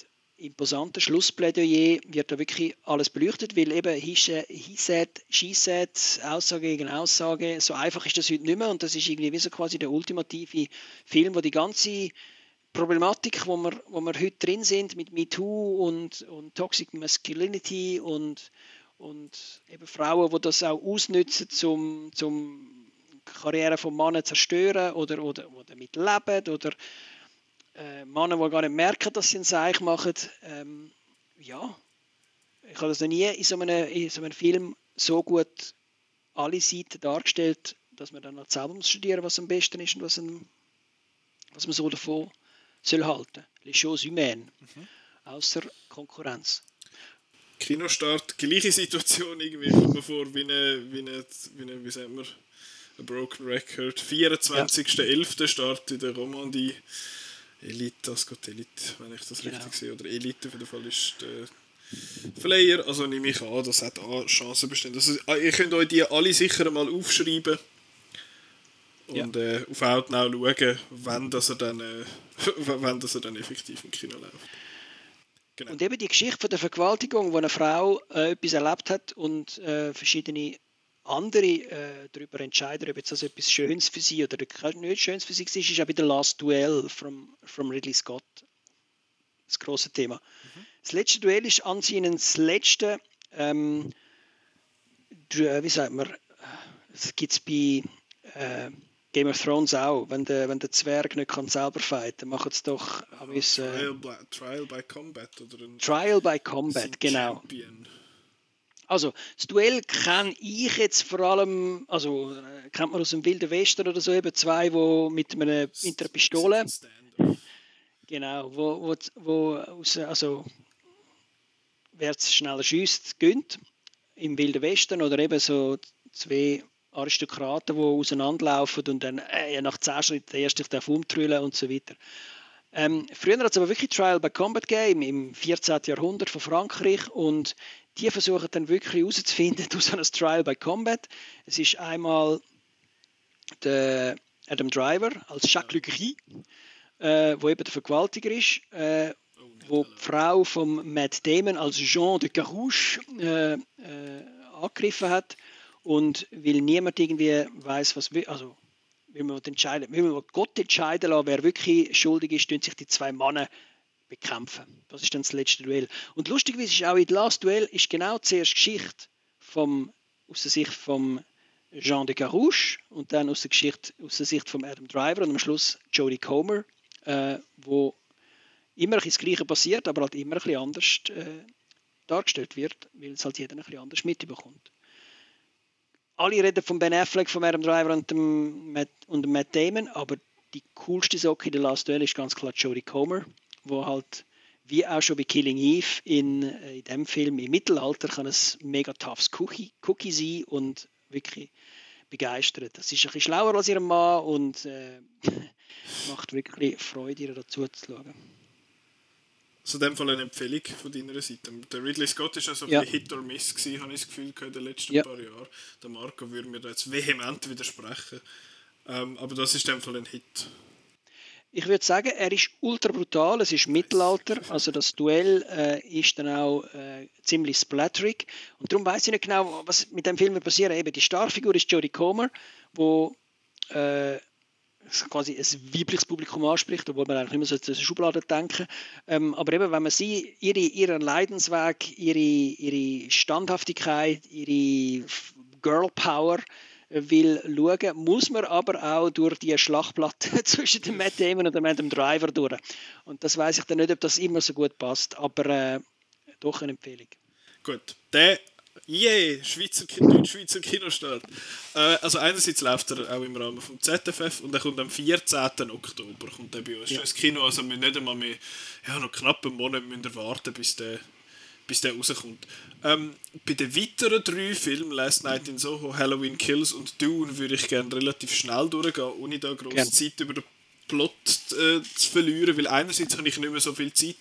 imposanten Schlussplädoyer wird da wirklich alles beleuchtet, weil eben she said, Aussage gegen Aussage, so einfach ist das heute nicht mehr. Und das ist irgendwie wie so quasi der ultimative Film, wo die ganze Problematik, wo wir, wo wir heute drin sind mit MeToo und, und Toxic Masculinity und, und eben Frauen, die das auch ausnutzen, zum, zum Karriere von Männern zerstören oder, oder, oder damit leben oder äh, Männer, die gar nicht merken, dass sie ein Seich machen, ähm, ja, ich habe das noch nie in so, einem, in so einem Film so gut alle Seiten dargestellt, dass man dann noch selber studieren muss, was am besten ist und was, ein, was man so davon soll halten. Les choses humaines. Mhm. Außer Konkurrenz.
Kinostart, gleiche Situation irgendwie, kommt mir vor, wie eine, wie eine, wie eine, wie sagt man, ein Broken Record. 24.11. Ja. Start in der Romandie. Elite, das geht Elite, wenn ich das genau. richtig sehe. Oder Elite auf jeden Fall ist der Flyer. Also nehme ich an, das hat auch Chancen bestehen. Also, ihr könnt euch die alle sicher mal aufschreiben. Und ja. äh, auf Outnow schauen, wenn das er dann, äh, wenn das er dann effektiv im Kino läuft.
Genau. Und eben die Geschichte von der Vergewaltigung, wo eine Frau äh, etwas erlebt hat und äh, verschiedene andere äh, darüber entscheiden, ob jetzt das etwas Schönes für sie oder nicht Schönes für sie ist, ist auch wieder Last Duell von from Ridley Scott. Das große Thema. Mhm. Das letzte Duell ist anscheinend das letzte, ähm, wie sagt man, das gibt es bei äh, Game of Thrones auch. Wenn der, wenn der Zwerg nicht kann selber fighten, machen es doch
oh, Trial, by, Trial by Combat oder
ein Trial by Combat, genau. Champion. Also, das Duell kenne ich jetzt vor allem, also kennt man aus dem Wilden Westen oder so, eben zwei, die mit, einer, mit einer Pistole. Genau, wo, wo, wo aus, also wer es schneller schießt, gönnt im Wilden Westen oder eben so zwei Aristokraten, die auseinanderlaufen und dann äh, nach 10 Schritten erst sich umtrüllen und so weiter. Ähm, früher hat es aber wirklich Trial by Combat Game im 14. Jahrhundert von Frankreich und die versuchen dann wirklich herauszufinden durch so ein Trial by Combat. Es ist einmal der Adam Driver als Jacques Legris, äh, wo eben der Vergewaltiger ist, äh, wo die Frau von Matt Damon als Jean de Carouche äh, äh, angegriffen hat und weil niemand irgendwie weiß, was will, also wenn man entscheiden, wenn man Gott entscheiden lassen, wer wirklich schuldig ist, tun sich die zwei Männer bekämpfen. Das ist dann das letzte Duell. Und lustigerweise ist auch in Last Duell ist genau zuerst Geschichte vom, aus der Sicht von Jean de Carouche und dann aus der Geschichte aus der Sicht von Adam Driver und am Schluss Jodie Comer, äh, wo immer das Gleiche passiert, aber halt immer ein bisschen anders äh, dargestellt wird, weil es halt jeder ein bisschen anders mitbekommt. Alle reden von Ben Affleck, von Adam Driver und dem Matt, und dem Matt Damon, aber die coolste Socke in der Last Duell ist ganz klar Jodie Comer, wo halt wie auch schon bei Killing Eve in, äh, in dem Film im Mittelalter kann es mega toughes Cookie, Cookie sein und wirklich begeistert. Das ist ein bisschen schlauer als ihr Mann und äh, macht wirklich Freude, ihr dazu zu schauen.
Also in dem Fall eine Empfehlung von deiner Seite. Der Ridley Scott war ja so ein ja. Hit or Miss, gewesen, habe ich das Gefühl, in den letzten ja. paar Jahren. Der Marco würde mir da jetzt vehement widersprechen. Ähm, aber das ist in dem Fall ein Hit.
Ich würde sagen, er ist ultra brutal, es ist Mittelalter, also das Duell äh, ist dann auch äh, ziemlich splatterig und darum weiß ich nicht genau, was mit dem Film passiert. Eben die Starfigur ist Jodie Comer, wo äh, quasi ein weibliches Publikum anspricht, obwohl man eigentlich immer so in Schubladen denken. Ähm, aber eben, wenn man sie, ihre, ihren Leidensweg, ihre, ihre Standhaftigkeit, ihre Girl Power will schauen, muss man aber auch durch die Schlachtplatte zwischen dem Matt Damon und dem Adam Driver durch. Und das weiß ich dann nicht, ob das immer so gut passt, aber äh, doch eine Empfehlung.
Gut, der Yeah, Schweizer, Deutsch-Schweizer Kinostart. Äh, also einerseits läuft er auch im Rahmen vom ZFF und er kommt am 14. Oktober kommt er bei uns ja. ins Kino. Also wir nicht einmal mehr, ja, noch knapp einen Monat müssen warten, bis der bis der rauskommt. Ähm, bei den weiteren drei Filmen, Last Night in Soho, Halloween Kills und Dune, würde ich gerne relativ schnell durchgehen, ohne da große Gern. Zeit über den Plot äh, zu verlieren, weil einerseits habe ich nicht mehr so viel Zeit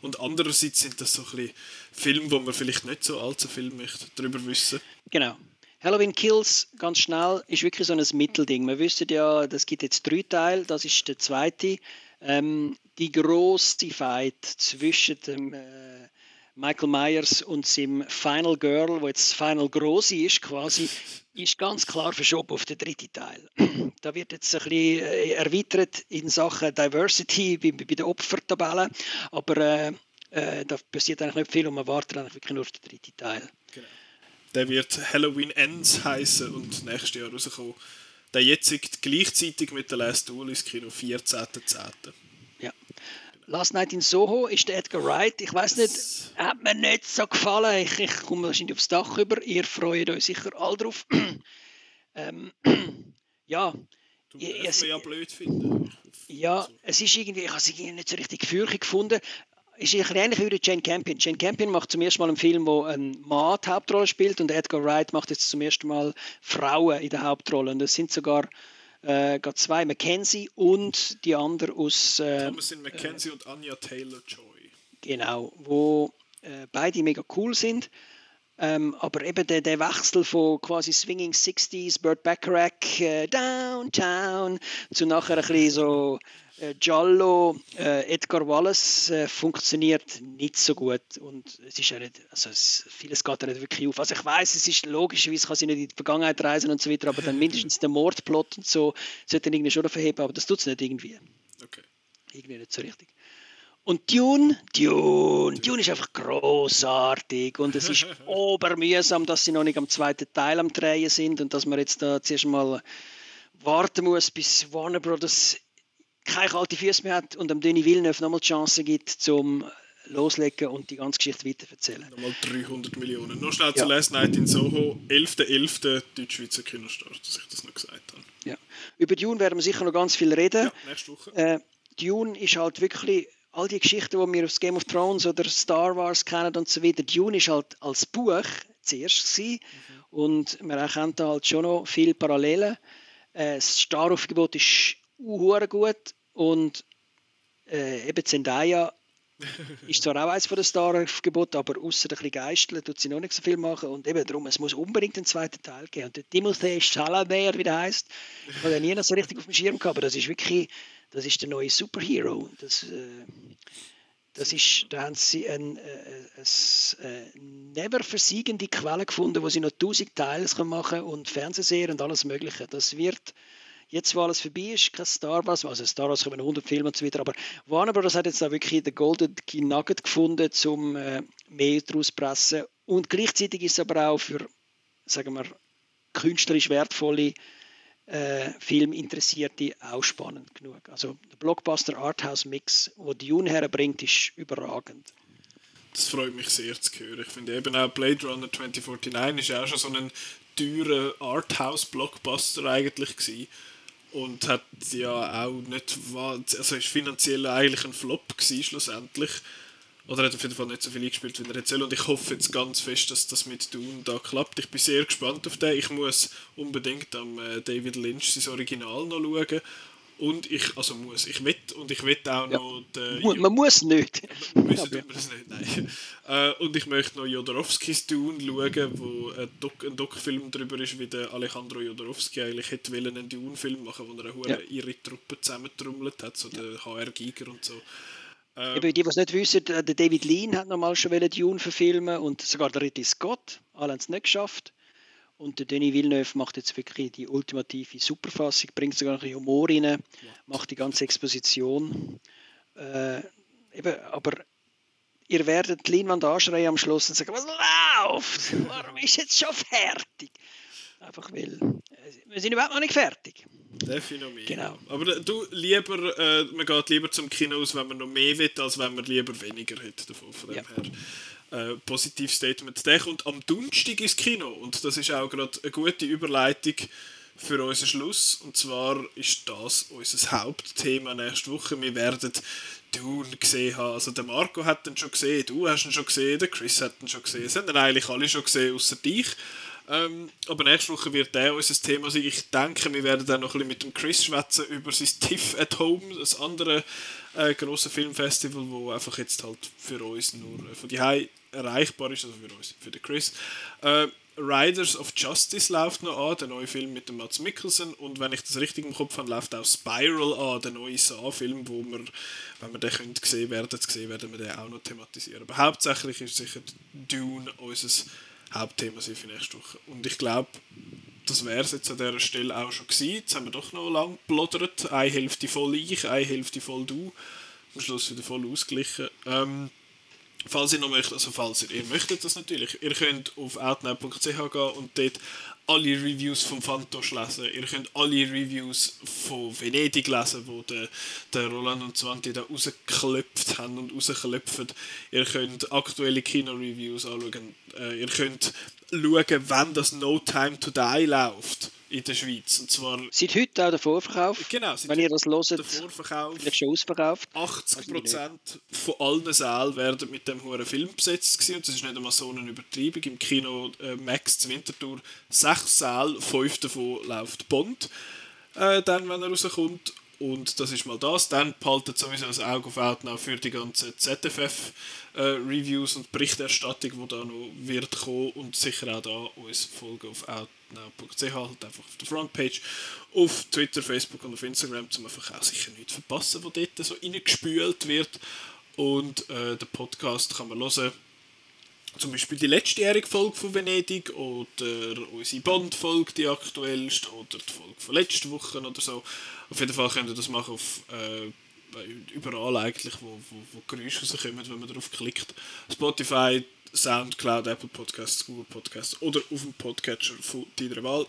und andererseits sind das so ein bisschen Filme, wo man vielleicht nicht so allzu viel möchte darüber wissen.
Genau. Halloween Kills, ganz schnell, ist wirklich so ein Mittelding. Wir wissen ja, das gibt jetzt drei Teile, das ist der zweite. Ähm, die große Fight zwischen dem äh, Michael Myers und seinem Final Girl, wo jetzt Final Große ist quasi, ist ganz klar verschoben auf den dritten Teil. da wird jetzt ein bisschen äh, erweitert in Sachen Diversity bei, bei den Opfertabellen, aber äh, äh, da passiert eigentlich nicht viel und man wartet eigentlich wirklich nur auf den dritten Teil. Genau.
Der wird Halloween Ends heißen und nächstes Jahr rauskommen. Der jetzt gleichzeitig mit der Last Duel ins Kino 14.10.
Last Night in Soho ist der Edgar Wright. Ich weiß nicht, hat mir nicht so gefallen. Ich, ich komme wahrscheinlich aufs Dach über. Ihr freut euch sicher all drauf. ähm, ja.
Du es ja blöd finden.
Ja, es ist irgendwie, ich habe es irgendwie nicht so richtig fürchtig gefunden. Es ist ähnlich wie Jane Campion. Jane Campion macht zum ersten Mal einen Film, wo ein Mann die Hauptrolle spielt und Edgar Wright macht jetzt zum ersten Mal Frauen in der Hauptrolle. Und das sind sogar äh, zwei, Mackenzie und die andere aus...
Äh, Thomasin Mackenzie äh, und Anya Taylor-Joy.
Genau, wo äh, beide mega cool sind. Ähm, aber eben der, der Wechsel von quasi Swinging 60s, Burt Bacharach, äh, Downtown, zu nachher ein bisschen so äh, Giallo, äh, Edgar Wallace äh, funktioniert nicht so gut und es ist ja nicht, also es, vieles geht ja nicht wirklich auf. Also ich weiß, es ist logischerweise kann sie nicht in die Vergangenheit reisen und so weiter, aber dann mindestens der Mordplot und so sollte dann irgendwie schon verheben, aber das tut es nicht irgendwie.
Okay.
Irgendwie nicht so richtig. Und Dune, Dune, Dune ist einfach großartig und es ist obermühsam, dass sie noch nicht am zweiten Teil am Drehen sind und dass man jetzt da zuerst mal warten muss, bis Warner Brothers keine kalten Füße mehr hat und dem Denis Villeneuve nochmal die Chance gibt, zum loslegen und die ganze Geschichte weiterzuerzählen.
Nochmal 300 Millionen. Noch schnell ja. zu Last Night in Soho, 11.11. .11. Deutsch-Schweizer Kinostart, dass ich das noch gesagt habe.
Ja. Über Dune werden wir sicher noch ganz viel reden.
Ja, nächste Woche.
Äh, Dune ist halt wirklich all die Geschichten, die wir aus Game of Thrones oder Star Wars kennen und so weiter. Dune ist halt als Buch zuerst gewesen. Mhm. und man erkennt da halt schon noch viele Parallelen. Äh, das Star-Aufgebot ist uh, gut und äh, eben Zendaya ist zwar auch eines von den Star-Aufgeboten, aber außer ein bisschen Geisteln tut sie noch nicht so viel machen und eben darum, es muss unbedingt einen zweiten Teil geben. Und der Timothy Chalamet, wie der heißt, ich habe nie noch so richtig auf dem Schirm gehabt, aber das ist wirklich, das ist der neue Superhero. Das, äh, das ist, da haben sie eine, eine, eine never versiegende Quelle gefunden, wo sie noch tausend Teile machen können und Fernsehserien und alles Mögliche. Das wird Jetzt, wo alles vorbei ist, kein Star Wars, also Star Wars kommen 100 Filme und so weiter, aber Warner Bros. hat jetzt da wirklich den Golden Nugget gefunden, um äh, mehr daraus zu pressen. Und gleichzeitig ist es aber auch für, sagen wir, künstlerisch wertvolle äh, Filminteressierte auch spannend genug. Also der Blockbuster Arthouse Mix, wo Dune herbringt, ist überragend.
Das freut mich sehr zu hören. Ich finde eben auch Blade Runner 2049 ist auch schon so ein teurer Arthouse-Blockbuster eigentlich gewesen und hat ja auch nicht, also ist finanziell eigentlich ein Flop gewesen, schlussendlich. Oder hat auf jeden Fall nicht so viel eingespielt, wie er jetzt soll. Und ich hoffe jetzt ganz fest, dass das mit Dune da klappt. Ich bin sehr gespannt auf den. Ich muss unbedingt am äh, David Lynch sein Original noch schauen. Und ich, also muss, ich wett und ich wett auch ja. noch...
Den, man muss nicht.
Man muss tut man das nicht, nein. äh, und ich möchte noch Jodorowskis Dune schauen, wo ein, Doc, ein Doc-Film darüber ist, wie der Alejandro Jodorowski eigentlich hätte wollen einen Dune-Film machen, wo er eine ja. ihre Truppe zusammentrommelt hat, so ja. der HR Giger und so.
Ähm, die, die es nicht wissen, der David Lean hat nochmal schon Dune verfilmen und sogar der Ridley Scott, alle haben es nicht geschafft. Und der Denis Villeneuve macht jetzt wirklich die ultimative Superfassung, bringt sogar noch Humor rein, ja. macht die ganze Exposition. Äh, eben, aber ihr werdet die Leinwand anschreien am Schluss und sagen, was läuft? Warum ist jetzt schon fertig? Einfach weil äh, wir sind überhaupt noch nicht fertig.
Definitiv.
Genau.
Aber du, lieber, äh, man geht lieber zum Kino aus, wenn man noch mehr will, als wenn man lieber weniger hat davon. Von dem ja. her äh, Positivstatement. Der kommt am Donnerstag ins Kino und das ist auch gerade eine gute Überleitung für unseren Schluss. Und zwar ist das unser Hauptthema nächste Woche. Wir werden Dune gesehen haben. Also der Marco hat ihn schon gesehen, du hast ihn schon gesehen, der Chris hat ihn schon gesehen. Es haben eigentlich alle schon gesehen, außer dich. Ähm, aber nächste Woche wird der unser Thema sein. Ich denke, wir werden dann noch ein bisschen mit dem Chris schwätzen über sein TIFF at Home, das andere äh, große Filmfestival, wo einfach jetzt halt für uns nur äh, von die erreichbar ist, also für uns, für den Chris. Äh, Riders of Justice läuft noch an, der neue Film mit dem Mats Mikkelsen und wenn ich das richtig im Kopf habe, läuft auch Spiral an, der neue Saw-Film, wo wir, wenn wir den können, gesehen werden, gesehen werden wir den auch noch thematisieren. Aber hauptsächlich ist sicher Dune unser Hauptthema für nächste Woche. Und ich glaube, das wäre es jetzt an dieser Stelle auch schon gewesen. Jetzt haben wir doch noch lang geplaudert. Eine Hälfte voll ich, eine Hälfte voll du. Am Schluss wieder voll ausgeglichen. Ähm, Falls ihr noch möchtet, also falls ihr, ihr möchtet das natürlich, ihr könnt auf outnow.ch gehen und dort alle Reviews vom Fantosch lesen, ihr könnt alle Reviews von Venedig lesen, wo der, der Roland und Zwanti da rausgeklopft haben und rausklopfen. Ihr könnt aktuelle Kino-Reviews anschauen. Äh, ihr könnt schauen, wann das No Time to Die läuft in der Schweiz. Und zwar
seit heute auch der Vorverkauf.
Genau,
wenn ihr das hört,
der Vorverkauf.
Vielleicht schon ausverkauft.
80% von allen Sälen werden mit dem hohen Film besetzt gewesen. und das ist nicht einmal so eine Übertreibung. Im Kino äh, Max zur Wintertour sechs Säle, fünf davon läuft Bond. Äh, dann, wenn er rauskommt. Und das ist mal das. Dann behaltet sowieso das Auge auf Outnow für die ganzen ZFF-Reviews äh, und Berichterstattung, die da noch wird kommen. Und sicher auch da uns folgen auf outnow.ch, halt einfach auf der Frontpage, auf Twitter, Facebook und auf Instagram, um einfach auch sicher nichts verpassen, was dort so reingespült wird. Und äh, den Podcast kann man hören zum Beispiel die letztjährige Folge von Venedig oder unsere Bond-Folge, die aktuellste, oder die Folge von letzter Woche oder so. Auf jeden Fall könnt ihr das machen auf äh, überall eigentlich, wo, wo, wo Geräusche rauskommen, wenn man darauf klickt. Spotify, Soundcloud, Apple Podcasts, Google Podcasts oder auf dem Podcatcher von deiner Wahl.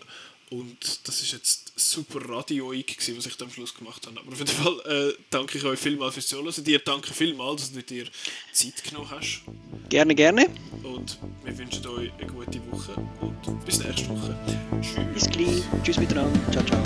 Und das ist jetzt super radioig, was ich am Schluss gemacht habe. Aber auf jeden Fall äh, danke ich euch vielmals fürs Zuhören. Dir danke vielmals, dass du dir Zeit genommen hast.
Gerne, gerne.
Und wir wünschen euch eine gute Woche und bis nächste Woche.
Tschüss. Bis gleich. Tschüss miteinander. Ciao, ciao.